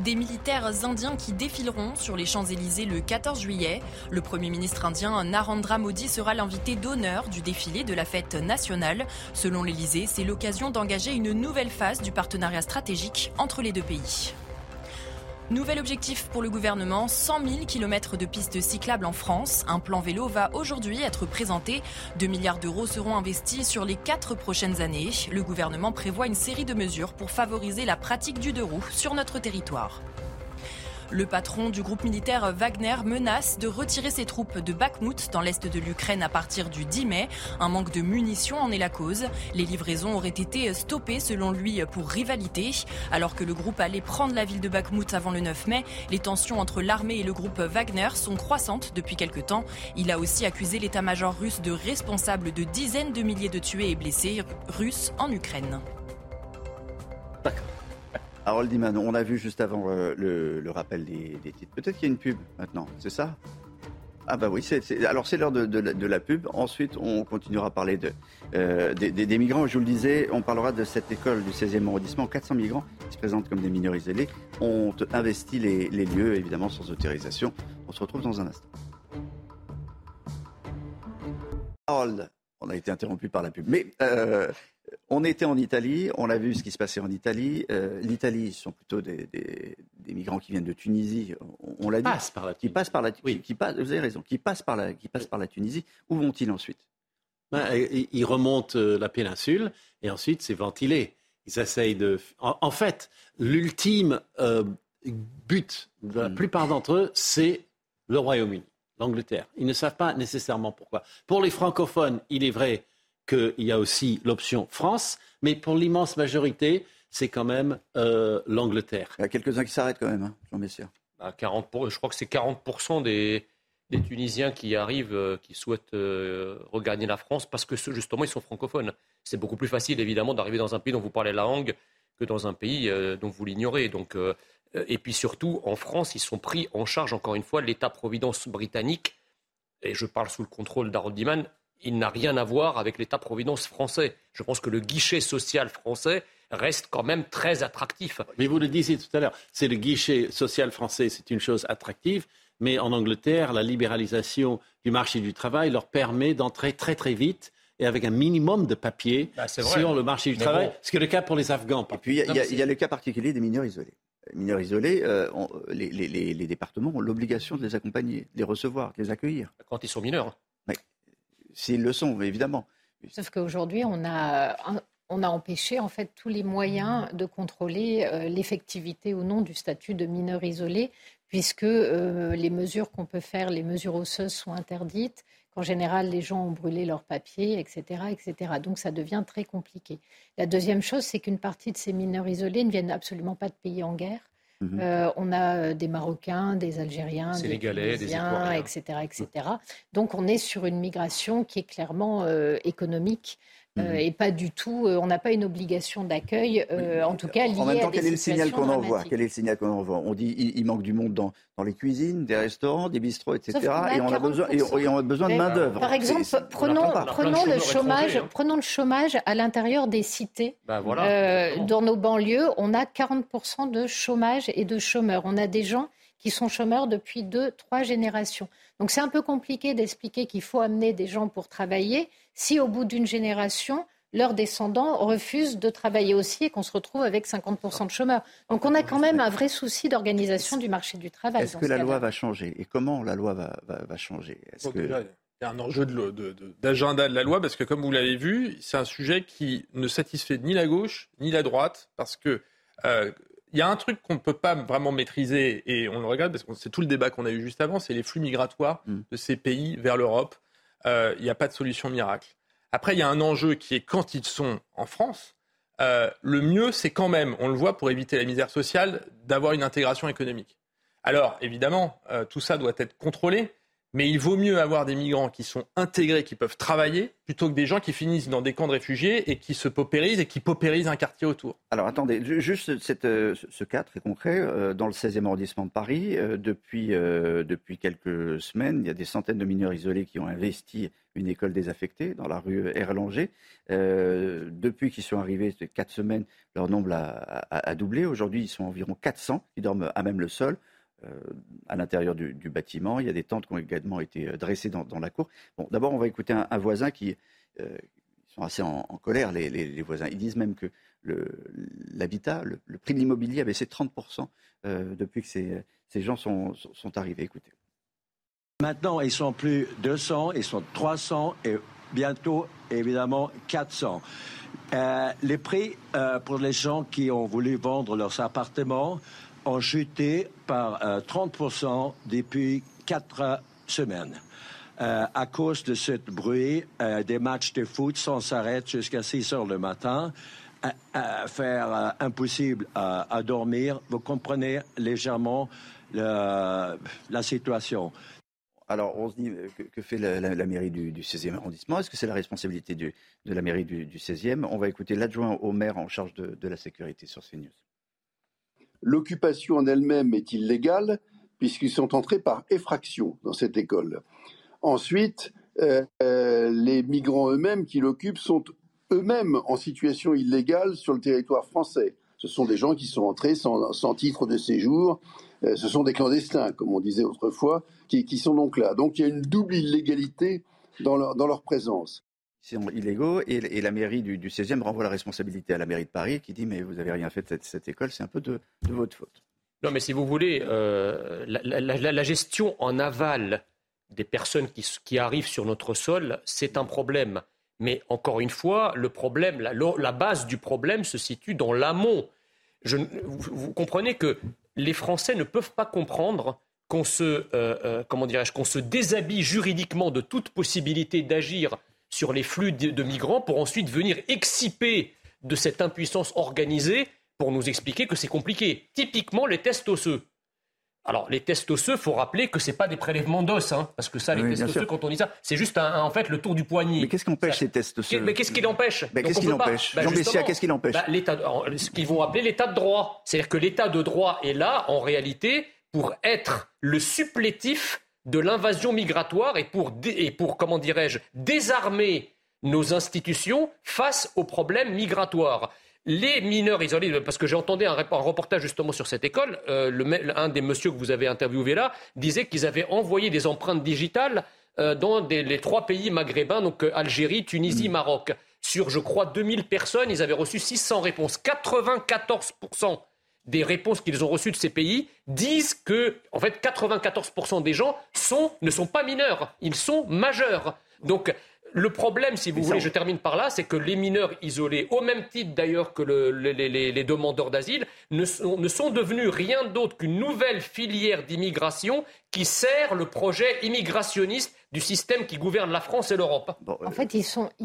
Des militaires indiens qui défileront sur les Champs-Élysées le 14 juillet. Le Premier ministre indien Narendra Modi sera l'invité d'honneur du défilé de la fête nationale. Selon l'Élysée, c'est l'occasion d'engager une nouvelle phase du partenariat stratégique entre les deux pays. Nouvel objectif pour le gouvernement, 100 000 km de pistes cyclables en France. Un plan vélo va aujourd'hui être présenté. 2 milliards d'euros seront investis sur les quatre prochaines années. Le gouvernement prévoit une série de mesures pour favoriser la pratique du deux roues sur notre territoire. Le patron du groupe militaire Wagner menace de retirer ses troupes de Bakhmut dans l'est de l'Ukraine à partir du 10 mai. Un manque de munitions en est la cause. Les livraisons auraient été stoppées selon lui pour rivalité. Alors que le groupe allait prendre la ville de Bakhmut avant le 9 mai, les tensions entre l'armée et le groupe Wagner sont croissantes depuis quelque temps. Il a aussi accusé l'état-major russe de responsable de dizaines de milliers de tués et blessés russes en Ukraine. Harold Diman, on a vu juste avant euh, le, rappel des, titres. Peut-être qu'il y a une pub maintenant, c'est ça? Ah bah oui, alors c'est l'heure de, la pub. Ensuite, on continuera à parler euh, des, migrants. Je vous le disais, on parlera de cette école du 16e arrondissement. 400 migrants qui se présentent comme des mineurs isolés ont investi les, lieux, évidemment sans autorisation. On se retrouve dans un instant. Harold, on a été interrompu par la pub. Mais euh, on était en Italie, on a vu ce qui se passait en Italie. Euh, L'Italie, ce sont plutôt des, migrants qui viennent de Tunisie. On, l'a dit. Passent par la Tunisie. Qui passent par la. Oui. Qui, vous avez raison. Qui passent par la, qui passent par la Tunisie. Où vont-ils ensuite? Ben, Ils remontent euh, la péninsule et ensuite c'est ventilé. Ils essayent de. En, fait, l'ultime euh, but de la hmm. plupart d'entre eux, c'est le Royaume-Uni, l'Angleterre. Ils ne savent pas nécessairement pourquoi. Pour les francophones, il est vrai qu'il y a aussi l'option France, mais pour l'immense majorité, c'est quand même euh, l'Angleterre. Il y a quelques-uns qui s'arrêtent quand même, hein, Messier. 40 bah, je crois que c'est 40% des, Tunisiens qui arrivent, euh, qui souhaitent euh, regagner la France parce que justement ils sont francophones. C'est beaucoup plus facile évidemment d'arriver dans un pays dont vous parlez la langue que dans un pays dont vous l'ignorez. Donc, et puis surtout, en France, ils sont pris en charge, encore une fois, l'État-providence britannique, et je parle sous le contrôle d'Harold Diman, il n'a rien à voir avec l'État-providence français. Je pense que le guichet social français reste quand même très attractif. Mais vous le disiez tout à l'heure, c'est le guichet social français, c'est une chose attractive, mais en Angleterre, la libéralisation du marché du travail leur permet d'entrer très très vite et avec un minimum de papiers bah, sur le marché du travail, ce qui est le cas pour les Afghans. Et puis il y, a le cas particulier des mineurs isolés. Les mineurs isolés, euh, les, départements ont l'obligation de les accompagner, de les recevoir, de les accueillir. Quand ils sont mineurs s'ils le sont, évidemment. Sauf qu'aujourd'hui, on a, on a empêché en fait tous les moyens de contrôler euh, l'effectivité ou non du statut de mineur isolé, puisque euh, les mesures qu'on peut faire, les mesures osseuses sont interdites, qu'en général les gens ont brûlé leurs papiers, etc., etc. Donc ça devient très compliqué. La deuxième chose, c'est qu'une partie de ces mineurs isolés ne viennent absolument pas de pays en guerre. Mhm. Euh, on a euh, des Marocains, des Algériens, des Tunisiens, des etc., etc. Donc on est sur une migration qui est clairement euh, économique mhm. et pas du tout, on n'a pas une obligation d'accueil, en tout cas liée En même temps, quel est le signal qu'on envoie Quel est le signal qu'on envoie On dit il, manque du monde dans, dans, les cuisines, des restaurants, des bistrots, etc. Et on, a besoin, et on a besoin de main d'œuvre. Par exemple, prenons, prenons le chômage, hein. prenons le chômage à l'intérieur des cités. Ben voilà. dans nos banlieues, on a 40% de chômage et de chômeurs. On a des gens qui sont chômeurs depuis deux, trois générations. Donc c'est un peu compliqué d'expliquer qu'il faut amener des gens pour travailler si au bout d'une génération, leurs descendants refusent de travailler aussi et qu'on se retrouve avec 50% de chômeurs. Donc on a quand même un vrai souci d'organisation du marché du travail. Est-ce que la loi va changer Et comment la loi va, va, changer? Il y a un enjeu d'agenda de, de, la loi parce que, comme vous l'avez vu, c'est un sujet qui ne satisfait ni la gauche ni la droite parce que euh, il y a un truc qu'on ne peut pas vraiment maîtriser, et on le regarde parce que c'est tout le débat qu'on a eu juste avant, c'est les flux migratoires mm. de ces pays vers l'Europe. Euh, il n'y a pas de solution miracle. Après, il y a un enjeu qui est quand ils sont en France, euh, le mieux, c'est quand même, on le voit pour éviter la misère sociale, d'avoir une intégration économique. Alors, évidemment, euh, tout ça doit être contrôlé, mais il vaut mieux avoir des migrants qui sont intégrés, qui peuvent travailler, plutôt que des gens qui finissent dans des camps de réfugiés et qui se paupérisent et qui paupérisent un quartier autour. Alors attendez, juste euh, ce cas très concret, euh, dans le 16e arrondissement de Paris, euh, depuis, depuis quelques semaines, il y a des centaines de mineurs isolés qui ont investi une école désaffectée dans la rue Erlanger. depuis qu'ils sont arrivés, quatre semaines, leur nombre a, a doublé. Aujourd'hui, ils sont environ 400 qui dorment à même le sol. Euh, à l'intérieur du, bâtiment. Il y a des tentes qui ont également été euh, dressées dans, la cour. Bon, d'abord, on va écouter un, voisin qui euh, sont assez en, colère, les, voisins. Ils disent même que l'habitat, le, prix de l'immobilier a baissé 30% depuis que ces, gens sont, arrivés. Écoutez. Maintenant, ils sont plus 200, ils sont 300 et bientôt, évidemment, 400. les prix pour les gens qui ont voulu vendre leurs appartements ont chuté par 30% euh, depuis quatre semaines. Euh, à cause de ce bruit, euh, des matchs de foot sans arrêt jusqu'à 6 heures le matin, faire impossible à dormir, vous comprenez légèrement la situation. Alors, on se dit, que, fait la, mairie du, 16e arrondissement? Est-ce que c'est la responsabilité de la mairie du, 16e On va écouter l'adjoint au maire en charge de, de la sécurité sur CNews. L'occupation en elle-même est illégale puisqu'ils sont entrés par effraction dans cette école. Ensuite, euh, euh, les migrants eux-mêmes qui l'occupent sont eux-mêmes en situation illégale sur le territoire français. Ce sont des gens qui sont entrés sans, titre de séjour. Euh, ce sont des clandestins, comme on disait autrefois, qui, sont donc là. Donc il y a une double illégalité dans leur présence sont illégaux et, la mairie du, 16e renvoie la responsabilité à la mairie de Paris qui dit mais vous n'avez rien fait de cette, école, c'est un peu de, votre faute. Non mais si vous voulez, euh, la, gestion en aval des personnes qui, arrivent sur notre sol, c'est un problème. Mais encore une fois, le problème, la, base du problème se situe dans l'amont. Vous, comprenez que les Français ne peuvent pas comprendre qu'on se, euh, euh, qu'on se déshabille juridiquement de toute possibilité d'agir sur les flux de, migrants pour ensuite venir exciper de cette impuissance organisée pour nous expliquer que c'est compliqué. Typiquement les tests osseux. Alors, les tests osseux, faut rappeler que c'est pas des prélèvements d'os, hein, parce que ça, les tests osseux, quand on dit ça, c'est juste en fait le tour du poignet. Mais qu'est-ce qui empêche ces tests osseux Mais qu'est-ce qui l'empêche Qu'est-ce qui l'empêche bah, Jean Bessia, qu'est-ce qui l'empêche bah, Ce qu'ils vont appeler l'état de droit. C'est-à-dire que l'état de droit est là, en réalité, pour être le supplétif de l'invasion migratoire et pour, et pour comment dirais-je, désarmer nos institutions face aux problèmes migratoires. Les mineurs isolés, parce que j'ai entendu un, reportage justement sur cette école, euh, un des messieurs que vous avez interviewé là disait qu'ils avaient envoyé des empreintes digitales euh, dans les trois pays maghrébins, donc euh, Algérie, Tunisie, mm. Maroc. Sur, je crois, 2000 personnes, ils avaient reçu 600 réponses. 94% des réponses qu'ils ont reçues de ces pays disent que, en fait, 94% des gens ne sont pas mineurs, ils sont majeurs. Le problème, si vous voulez, je termine par là, c'est que les mineurs isolés, au même titre d'ailleurs que les, demandeurs d'asile, ne sont, devenus rien d'autre qu'une nouvelle filière d'immigration qui sert le projet immigrationniste du système qui gouverne la France et l'Europe. en fait,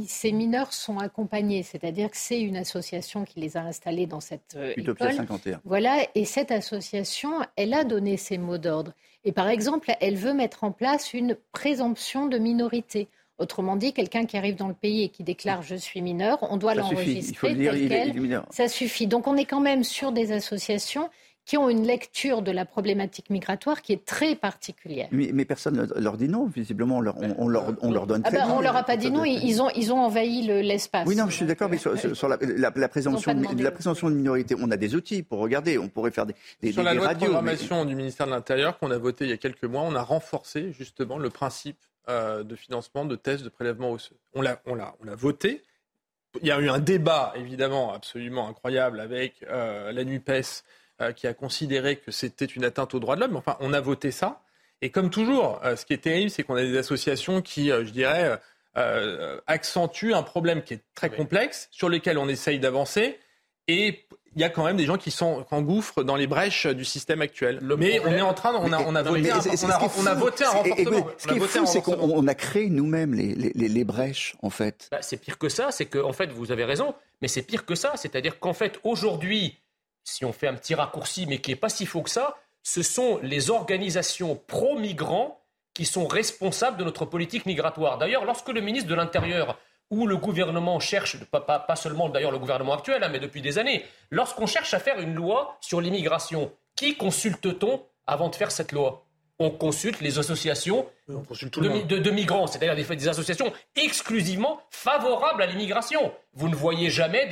ces mineurs sont accompagnés, c'est-à-dire que c'est une association qui les a installés dans cette euh, Utopia 51. Voilà, et cette association, elle a donné ses mots d'ordre. Et par exemple, elle veut mettre en place une présomption de minorité Autrement dit, quelqu'un qui arrive dans le pays et qui déclare je suis mineur, on doit l'enregistrer tel quel. Ça suffit. Donc on est quand même sur des associations qui ont une lecture de la problématique migratoire qui est très particulière. Mais, personne ne leur dit non, visiblement, on leur, on, leur, on leur donne ah très ben, On leur a pas dit non, ils ont, ils ont envahi l'espace. Oui, non, je suis d'accord, mais sur, la, la, présomption, de, la présomption de minorité, on a des outils pour regarder, on pourrait faire des, des Sur la loi de programmation du ministère de l'Intérieur qu'on a voté il y a quelques mois, on a renforcé justement le principe euh, de financement de tests de prélèvement osseux. On l'a, on l'a, on l'a voté. Il y a eu un débat, évidemment, absolument incroyable avec euh, la NUPES euh, qui a considéré que c'était une atteinte aux droits de l'homme. Enfin, on a voté ça. Et comme toujours, ce qui est terrible, c'est qu'on a des associations qui, je dirais, accentuent un problème qui est très complexe, sur lequel on essaye d'avancer. Et il y a quand même des gens qui s'engouffrent dans les brèches du système actuel. mais on est en train, on a, on a voté, un, on a, voté un renforcement. Ce qui est fou, c'est qu'on a créé nous-mêmes les, les, les, brèches, en fait. Bah, c'est pire que ça. C'est que, en fait, vous avez raison, mais c'est pire que ça. C'est-à-dire qu'en fait, aujourd'hui, si on fait un petit raccourci, mais qui n'est pas si faux que ça, ce sont les organisations pro-migrants qui sont responsables de notre politique migratoire. D'ailleurs, lorsque le ministre de l'Intérieur ou le gouvernement cherche, pas, pas, seulement d'ailleurs le gouvernement actuel, hein, mais depuis des années, lorsqu'on cherche à faire une loi sur l'immigration, qui consulte-t-on avant de faire cette loi? On consulte les associations de, migrants, c'est-à-dire des, associations exclusivement favorables à l'immigration. Vous ne voyez jamais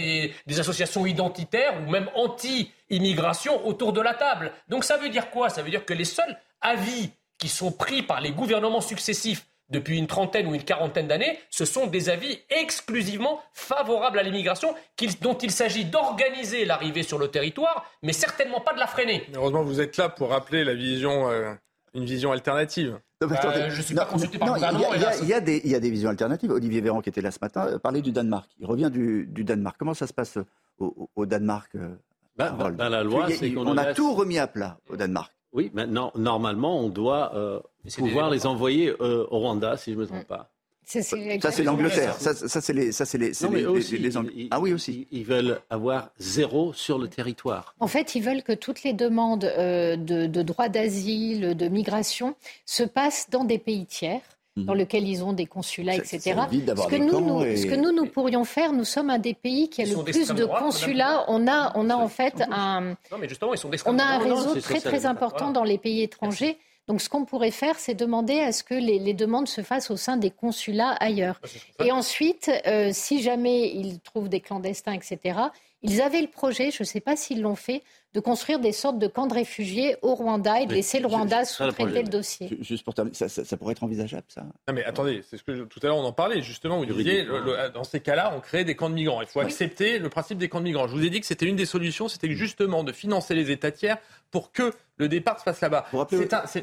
des, associations identitaires ou même anti-immigration autour de la table. Donc ça veut dire quoi? Ça veut dire que les seuls avis qui sont pris par les gouvernements successifs depuis une trentaine ou une quarantaine d'années, ce sont des avis exclusivement favorables à l'immigration, dont il s'agit d'organiser l'arrivée sur le territoire, mais certainement pas de la freiner. Heureusement, vous êtes là pour rappeler la vision euh, une vision alternative. Non, bah, je suis pas consulté par le gouvernement. Il y, a des visions alternatives. Olivier Véran, qui était là ce matin, euh, parlait du Danemark. Il revient du, Danemark. Comment ça se passe au, Danemark euh, bah, bah, la loi, On a tout remis à plat au Danemark. Oui, maintenant, normalement, on doit euh, pouvoir les envoyer au Rwanda, si je ne me trompe pas. Ça, c'est l'Angleterre. Ça, c'est les, ça, c'est les, les, Ah oui, aussi. Ils veulent avoir zéro sur le territoire. En fait, ils veulent que toutes les demandes euh, de, de droit d'asile, de migration, se passent dans des pays tiers mhm. dans lesquels ils ont des consulats, etc. Ce que, nous, nous ce que nous, nous pourrions faire, nous sommes un des pays qui a le plus de consulats. On a, on a en fait un, on a un réseau très très important dans les pays étrangers. Donc ce qu'on pourrait faire, c'est demander à ce que les, demandes se fassent au sein des consulats ailleurs. Et ensuite, euh, si jamais ils trouvent des clandestins, etc., ils avaient le projet, je ne sais pas s'ils l'ont fait, de construire des sortes de camps de réfugiés au Rwanda et de laisser le Rwanda sous-traiter le, dossier. Juste pour terminer, ça, pourrait être envisageable, ça? Non, mais attendez, c'est ce que tout à l'heure on en parlait, justement, vous disiez, dans ces cas-là, on crée des camps de migrants. Il faut accepter le principe des camps de migrants. Je vous ai dit que c'était une des solutions, c'était justement de financer les États tiers pour que le départ se fasse là-bas.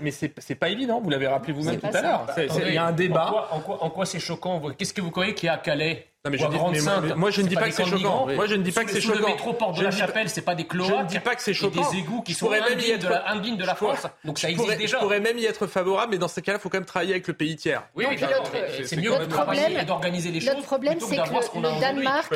Mais c'est pas évident, vous l'avez rappelé vous-même tout à l'heure. Il y a un débat. En quoi, c'est choquant Qu'est-ce que vous croyez qu'il y a à Calais? Non, mais je dis, moi, je ne dis pas que c'est choquant. Moi je ne dis pas que c'est choquant. Le métro porte de la Chapelle, c'est pas des cloaques. Je ne dis pas que c'est choquant. Des égouts qui sont indignes de la, de la France. Donc ça existe déjà. Je pourrais même y être favorable, mais dans ces cas-là, il faut quand même travailler avec le pays tiers. Oui, oui, c'est mieux d'organiser les choses. Notre problème, c'est que le Danemark,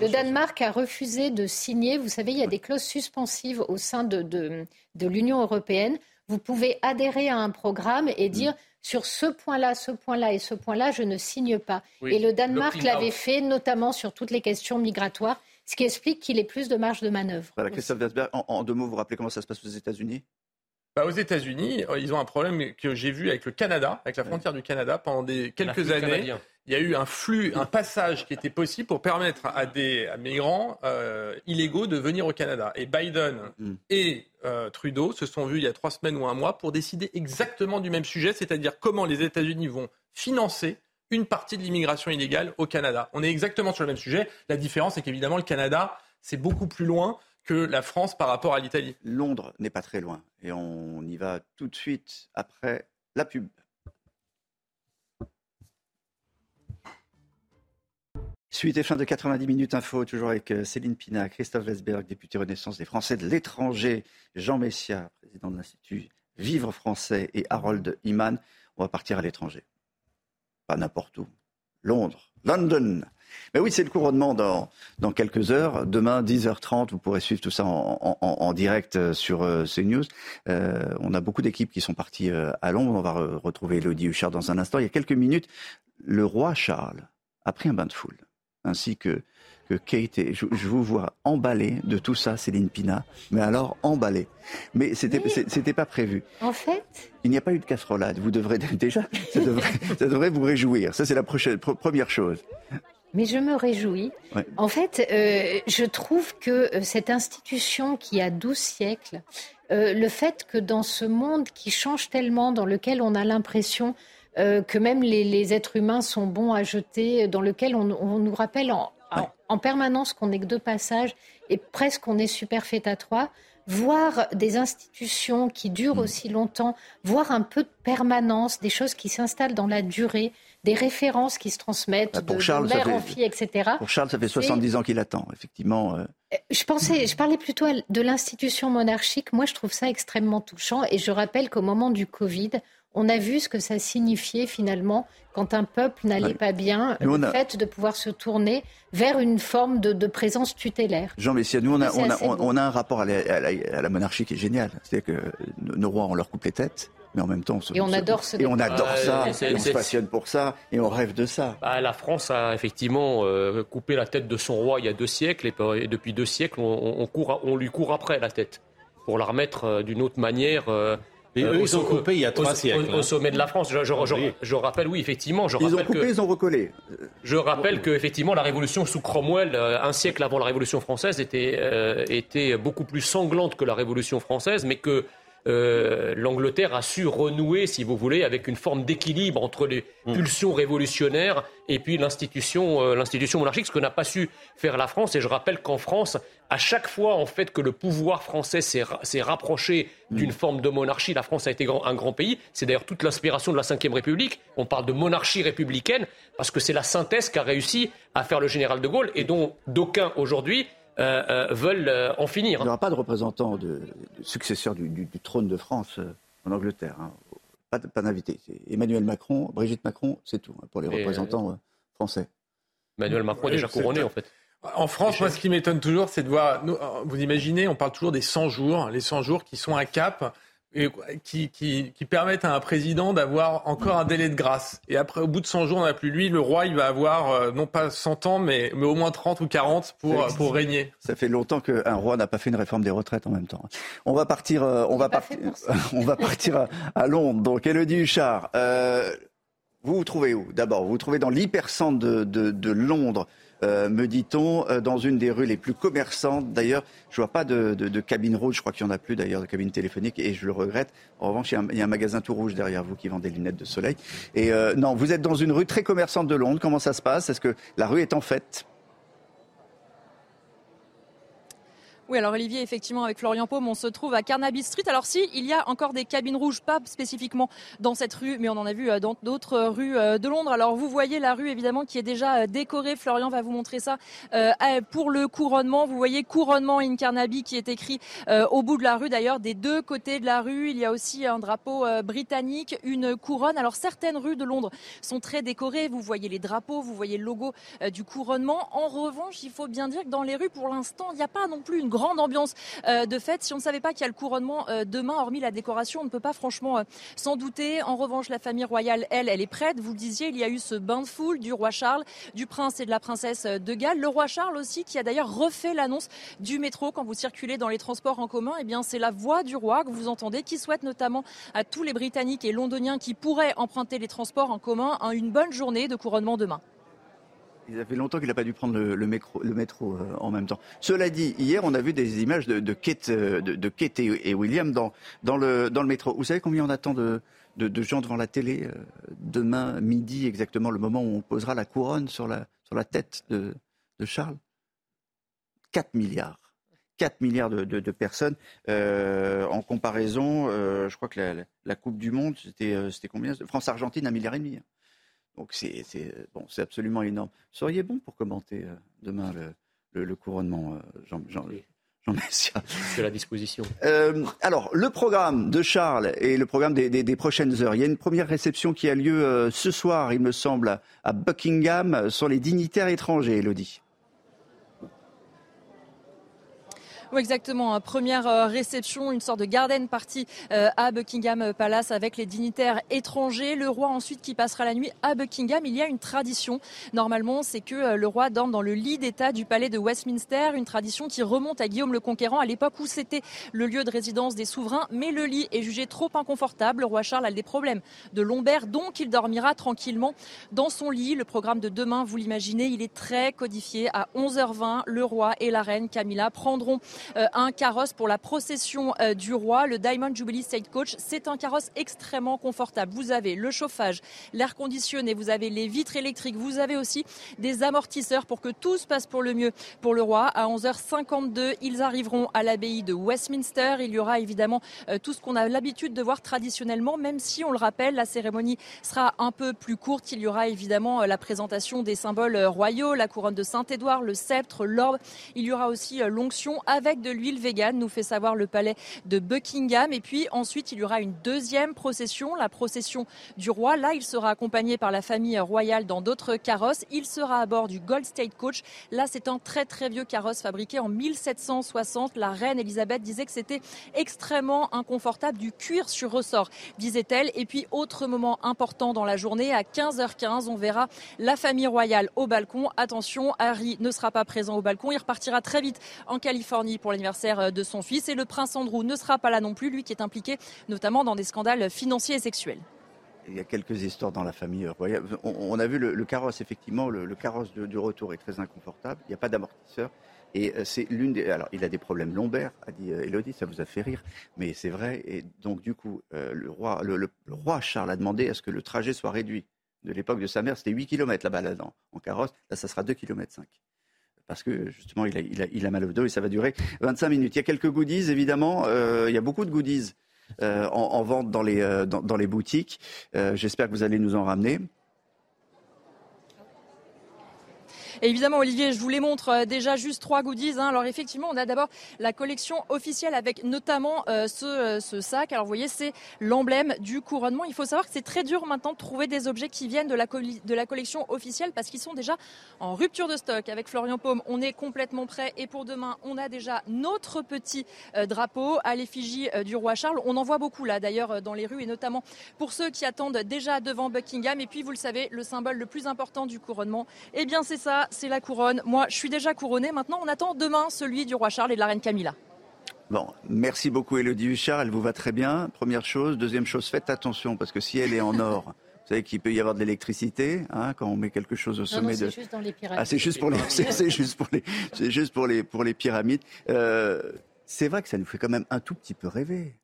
le Danemark a refusé de signer. Vous savez, il y a des clauses suspensives au sein de l'Union européenne. Vous pouvez adhérer à un programme et dire sur ce point-là, ce point-là et ce point-là, je ne signe pas. et le Danemark l'avait fait, notamment sur toutes les questions migratoires, ce qui explique qu'il ait plus de marge de manœuvre. Voilà, Christophe Wersberg, en, deux mots, vous rappelez comment ça se passe aux États-Unis? Bah, aux États-Unis, euh, ils ont un problème que j'ai vu avec le Canada, avec la frontière du Canada pendant des, quelques années il y a eu un flux, un passage qui était possible pour permettre à des migrants euh, illégaux de venir au Canada. Et Biden mm. et euh, Trudeau se sont vus il y a trois semaines ou un mois pour décider exactement du même sujet, c'est-à-dire comment les États-Unis vont financer une partie de l'immigration illégale au Canada. On est exactement sur le même sujet. La différence, c'est qu'évidemment, le Canada, c'est beaucoup plus loin que la France par rapport à l'Italie. Londres n'est pas très loin. Et on y va tout de suite après la pub. Suite et fin de 90 minutes info, toujours avec euh, Céline Pina, Christophe Wesberg, député Renaissance des Français de l'étranger, Jean Messia, président de l'Institut Vivre Français, et Harold Iman. On va partir à l'étranger. Pas n'importe où. Londres, London. Mais oui, c'est le couronnement dans, dans quelques heures. Demain, 10h30, vous pourrez suivre tout ça en, direct euh, sur euh, CNews. Euh, on a beaucoup d'équipes qui sont parties à Londres. On va retrouver Elodie Huchard dans un instant. Il y a quelques minutes, le roi Charles a pris un bain de foule, ainsi que que Kate et je, vous vois emballé de tout ça, Céline Pina. Mais alors emballé. Mais c'était c'était pas prévu. En fait, il n'y a pas eu de casserolade. Vous devrez déjà, ça devrait, ça devrait vous réjouir. Ça c'est la prochaine, première chose. Mais je me réjouis. En fait, euh, je trouve que euh, cette institution qui a 12 siècles, euh, le fait que dans ce monde qui change tellement, dans lequel on a l'impression que même les, êtres humains sont bons à jeter, dans lequel on, on nous rappelle en, en, permanence qu'on n'est que de passage et presque on est superfétatoire, voir des institutions qui durent mm. aussi longtemps, voir un peu de permanence, des choses qui s'installent dans la durée, des références qui se transmettent bah, pour de, Charles, mère en fille, etc. Pour Charles, ça fait 70 ans qu'il attend, effectivement. Euh. Euh, je pensais, je parlais plutôt de l'institution monarchique. Moi, je trouve ça extrêmement touchant. Et je rappelle qu'au moment du Covid, on a vu ce que ça signifiait finalement quand un peuple n'allait pas bien, le fait de pouvoir se tourner vers une forme de, présence tutélaire. Jean Messia, nous on a, on, a, un rapport à la, monarchie qui est génial. C'est-à-dire que nos rois, on leur coupe les têtes. Mais en même temps, on se, et on adore, ce et on adore ça, on se passionne pour ça, et on rêve de ça. Bah, la France a effectivement euh, coupé la tête de son roi il y a deux siècles, et, depuis deux siècles, on, court, on lui court après la tête pour la remettre euh, d'une autre manière. Euh, et eux, ils ont coupé il y a trois siècles. Au, sommet de la France. Je, je, rappelle, oui, effectivement. Je ils ont coupé, ils ont recollé. Je rappelle que, effectivement, la révolution sous Cromwell, euh, un siècle avant la révolution française, était, euh, était beaucoup plus sanglante que la révolution française, mais que euh, l'Angleterre a su renouer, si vous voulez, avec une forme d'équilibre entre les mm. pulsions révolutionnaires et puis l'institution, euh, l'institution monarchique, ce que n'a pas su faire la France. Et je rappelle qu'en France, à chaque fois en fait que le pouvoir français s'est, rapproché mm. d'une forme de monarchie, la France a été un grand pays. C'est d'ailleurs toute l'inspiration de la Ve République. On parle de monarchie républicaine parce que c'est la synthèse qu'a réussi à faire le général de Gaulle et dont d'aucuns aujourd'hui veulent euh, en finir. Il n'y aura pas de représentant, de, successeur du, trône de France en Angleterre. Hein. Pas, d'invité. Emmanuel Macron, Brigitte Macron, c'est tout hein, pour les représentants français. Emmanuel Macron est déjà couronné en fait. En France, moi, ce qui m'étonne toujours, c'est de voir. vous imaginez, on parle toujours des 100 jours, les 100 jours qui sont un cap qui, qui, permettent à un président d'avoir encore un délai de grâce. Et après, au bout de 100 jours, on n'a plus lui. Le roi, il va avoir euh, non pas 100 ans, mais, mais au moins 30 ou 40 pour, pour régner. Ça fait longtemps qu'un roi n'a pas fait une réforme des retraites en même temps. On va partir, euh, on va, partir on va partir à, Londres. Donc, Elodie Huchard, euh, vous vous trouvez où? D'abord, vous vous trouvez dans l'hypercentre de, de, de Londres. Euh, me dit-on, euh, dans une des rues les plus commerçantes. D'ailleurs, je vois pas de, cabine rouge, je crois qu'il n'y en a plus d'ailleurs, de cabine téléphonique, et je le regrette. En revanche, il y, a un, magasin tout rouge derrière vous qui vend des lunettes de soleil. Et euh, non, vous êtes dans une rue très commerçante de Londres. Comment ça se passe? Est-ce que la rue est en fête? Oui, alors Olivier, effectivement, avec Florian Paume, on se trouve à Carnaby Street. Alors si, il y a encore des cabines rouges, pas spécifiquement dans cette rue, mais on en a vu euh, dans d'autres rues euh, de Londres. Alors vous voyez la rue, évidemment, qui est déjà euh, décorée. Florian va vous montrer ça pour le couronnement. Vous voyez couronnement in Carnaby qui est écrit au bout de la rue. D'ailleurs, des deux côtés de la rue, il y a aussi un drapeau britannique, une couronne. Alors certaines rues de Londres sont très décorées. Vous voyez les drapeaux, vous voyez le logo du couronnement. En revanche, il faut bien dire que dans les rues, pour l'instant, il n'y a pas non plus une grande ambiance euh, de fête. Si on ne savait pas qu'il y a le couronnement euh, demain, hormis la décoration, on ne peut pas franchement euh, s'en douter. En revanche, la famille royale, elle, elle est prête. Vous le disiez, il y a eu ce bain de foule du roi Charles, du prince et de la princesse de Galles. Le roi Charles aussi, qui a d'ailleurs refait l'annonce du métro quand vous circulez dans les transports en commun. Eh bien, c'est la voix du roi que vous entendez, qui souhaite notamment à tous les Britanniques et Londoniens qui pourraient emprunter les transports en commun une bonne journée de couronnement demain. Il fait longtemps qu'il n'a pas dû prendre le, métro, euh, en même temps. Cela dit, hier, on a vu des images de, Kate, euh, de, et, William dans, le, métro. Vous savez combien on attend de, gens devant la télé euh, demain midi, exactement le moment où on posera la couronne sur la, tête de, Charles? 4 milliards. 4 milliards de, personnes. en comparaison, je crois que la, Coupe du Monde, c'était combien? France-Argentine, un milliard et demi. Donc c'est bon, absolument énorme. Vous seriez bon pour commenter euh, demain le, couronnement, euh, Jean, Jean, Jean Messia. De la disposition. Euh, alors, le programme de Charles et le programme des, prochaines heures. Il y a une première réception qui a lieu euh, ce soir, il me semble, à Buckingham, sur les dignitaires étrangers, Elodie. Oui, exactement. Première euh, réception, une sorte de garden party euh, à Buckingham Palace avec les dignitaires étrangers. Le roi ensuite qui passera la nuit à Buckingham. Il y a une tradition. Normalement, c'est que euh, le roi dorme dans le lit d'État du palais de Westminster. Une tradition qui remonte à Guillaume le Conquérant à l'époque où c'était le lieu de résidence des souverains. Mais le lit est jugé trop inconfortable. Le roi Charles a des problèmes de lombaire, donc il dormira tranquillement dans son lit. Le programme de demain, vous l'imaginez, il est très codifié. À 11h20, le roi et la reine Camilla prendront un carrosse pour la procession euh, du roi, le Diamond Jubilee State Coach. C'est un carrosse extrêmement confortable. Vous avez le chauffage, l'air conditionné, vous avez les vitres électriques, vous avez aussi des amortisseurs pour que tout se passe pour le mieux pour le roi. À 11h52, ils arriveront à l'abbaye de Westminster. Il y aura évidemment euh, tout ce qu'on a l'habitude de voir traditionnellement, même si on le rappelle, la cérémonie sera un peu plus courte. Il y aura évidemment la présentation des symboles royaux, la couronne de Saint-Édouard, le sceptre, l'orbe. Il y aura aussi l'onction avec de l'huile végane, nous fait savoir le palais de Buckingham. Et puis ensuite, il y aura une deuxième procession, la procession du roi. Là, il sera accompagné par la famille royale dans d'autres carrosses. Il sera à bord du Gold State Coach. Là, c'est un très très vieux carrosse fabriqué en 1760. La reine Elisabeth disait que c'était extrêmement inconfortable, du cuir sur ressort, disait-elle. Et puis, autre moment important dans la journée, à 15h15, on verra la famille royale au balcon. Attention, Harry ne sera pas présent au balcon. Il repartira très vite en Californie pour l'anniversaire euh, de son fils. Et le prince Andrew ne sera pas là non plus, lui qui est impliqué notamment dans des scandales financiers et sexuels. Il y a quelques histoires dans la famille royale. On, a vu le, carrosse, effectivement, le, carrosse du retour est très inconfortable. Il n'y a pas d'amortisseur. Et euh, c'est l'une des. Alors, il a des problèmes lombaires, a dit euh, Elodie, ça vous a fait rire, mais c'est vrai. Et donc, du coup, le, roi, le, roi Charles a demandé à ce que le trajet soit réduit. De l'époque de sa mère, c'était 8 km la balade en, carrosse. Là, ça sera 2 km 5 parce que justement, il a, a, mal au dos et ça va durer 25 minutes. Il y a quelques goodies, évidemment. Euh, il y a beaucoup de goodies euh, en, en, vente dans les, euh, boutiques. J'espère que vous allez nous en ramener. Évidemment, Olivier, je vous les montre euh, déjà juste trois goodies. Hein. Alors effectivement, on a d'abord la collection officielle avec notamment euh, ce, euh, ce, sac. Alors vous voyez, c'est l'emblème du couronnement. Il faut savoir que c'est très dur maintenant de trouver des objets qui viennent de la, de la collection officielle parce qu'ils sont déjà en rupture de stock. Avec Florian Paume, on est complètement prêt. Et pour demain, on a déjà notre petit drapeau à l'effigie du roi Charles. On en voit beaucoup là d'ailleurs dans les rues et notamment pour ceux qui attendent déjà devant Buckingham. Et puis vous le savez, le symbole le plus important du couronnement, eh bien c'est ça, c'est la couronne. Moi, je suis déjà couronnée. Maintenant, on attend demain celui du roi Charles et de la reine Camilla. Bon, merci beaucoup Elodie Huchard, elle vous va très bien. Première chose. Deuxième chose, faites attention parce que si elle est en or, vous savez qu'il peut y avoir de l'électricité hein, quand on met quelque chose au sommet de. C'est juste dans les pyramides. Ah, c'est juste pour les, c'est juste pour les, c'est juste pour les, pour les pyramides. Euh, c'est vrai que ça nous fait quand même un tout petit peu rêver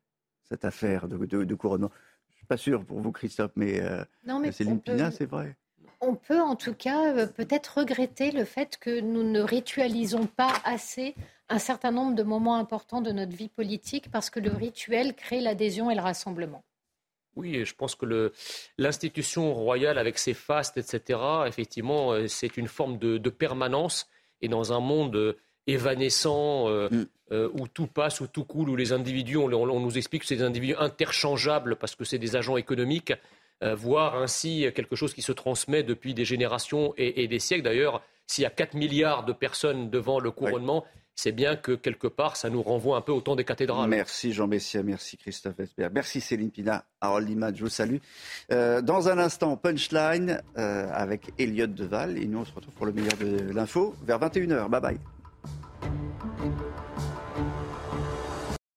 cette affaire de, de, couronnement. Je suis pas sûr pour vous Christophe, mais, euh, mais Céline Pina, c'est vrai on peut en tout cas euh, peut-être regretter le fait que nous ne ritualisons pas assez un certain nombre de moments importants de notre vie politique parce que le rituel crée l'adhésion et le rassemblement. Oui, je pense que l'institution royale avec ses fastes, etc., effectivement, euh, c'est une forme de, permanence. Et dans un monde euh, évanescent, mm. où tout passe, où tout coule, où les individus, on, on nous explique que c'est des individus interchangeables parce que c'est des agents économiques, voir ainsi quelque chose qui se transmet depuis des générations et, des siècles. D'ailleurs, s'il y a 4 milliards de personnes devant le couronnement, c'est bien que quelque part, ça nous renvoie un peu au temps des cathédrales. Merci Jean Messia, merci Christophe Esberg, merci Céline Pina, Harold Imad, je vous salue. Euh, dans un instant, Punchline euh, avec Elliot Deval et nous on se retrouve pour le meilleur de l'info vers 21h. Bye bye.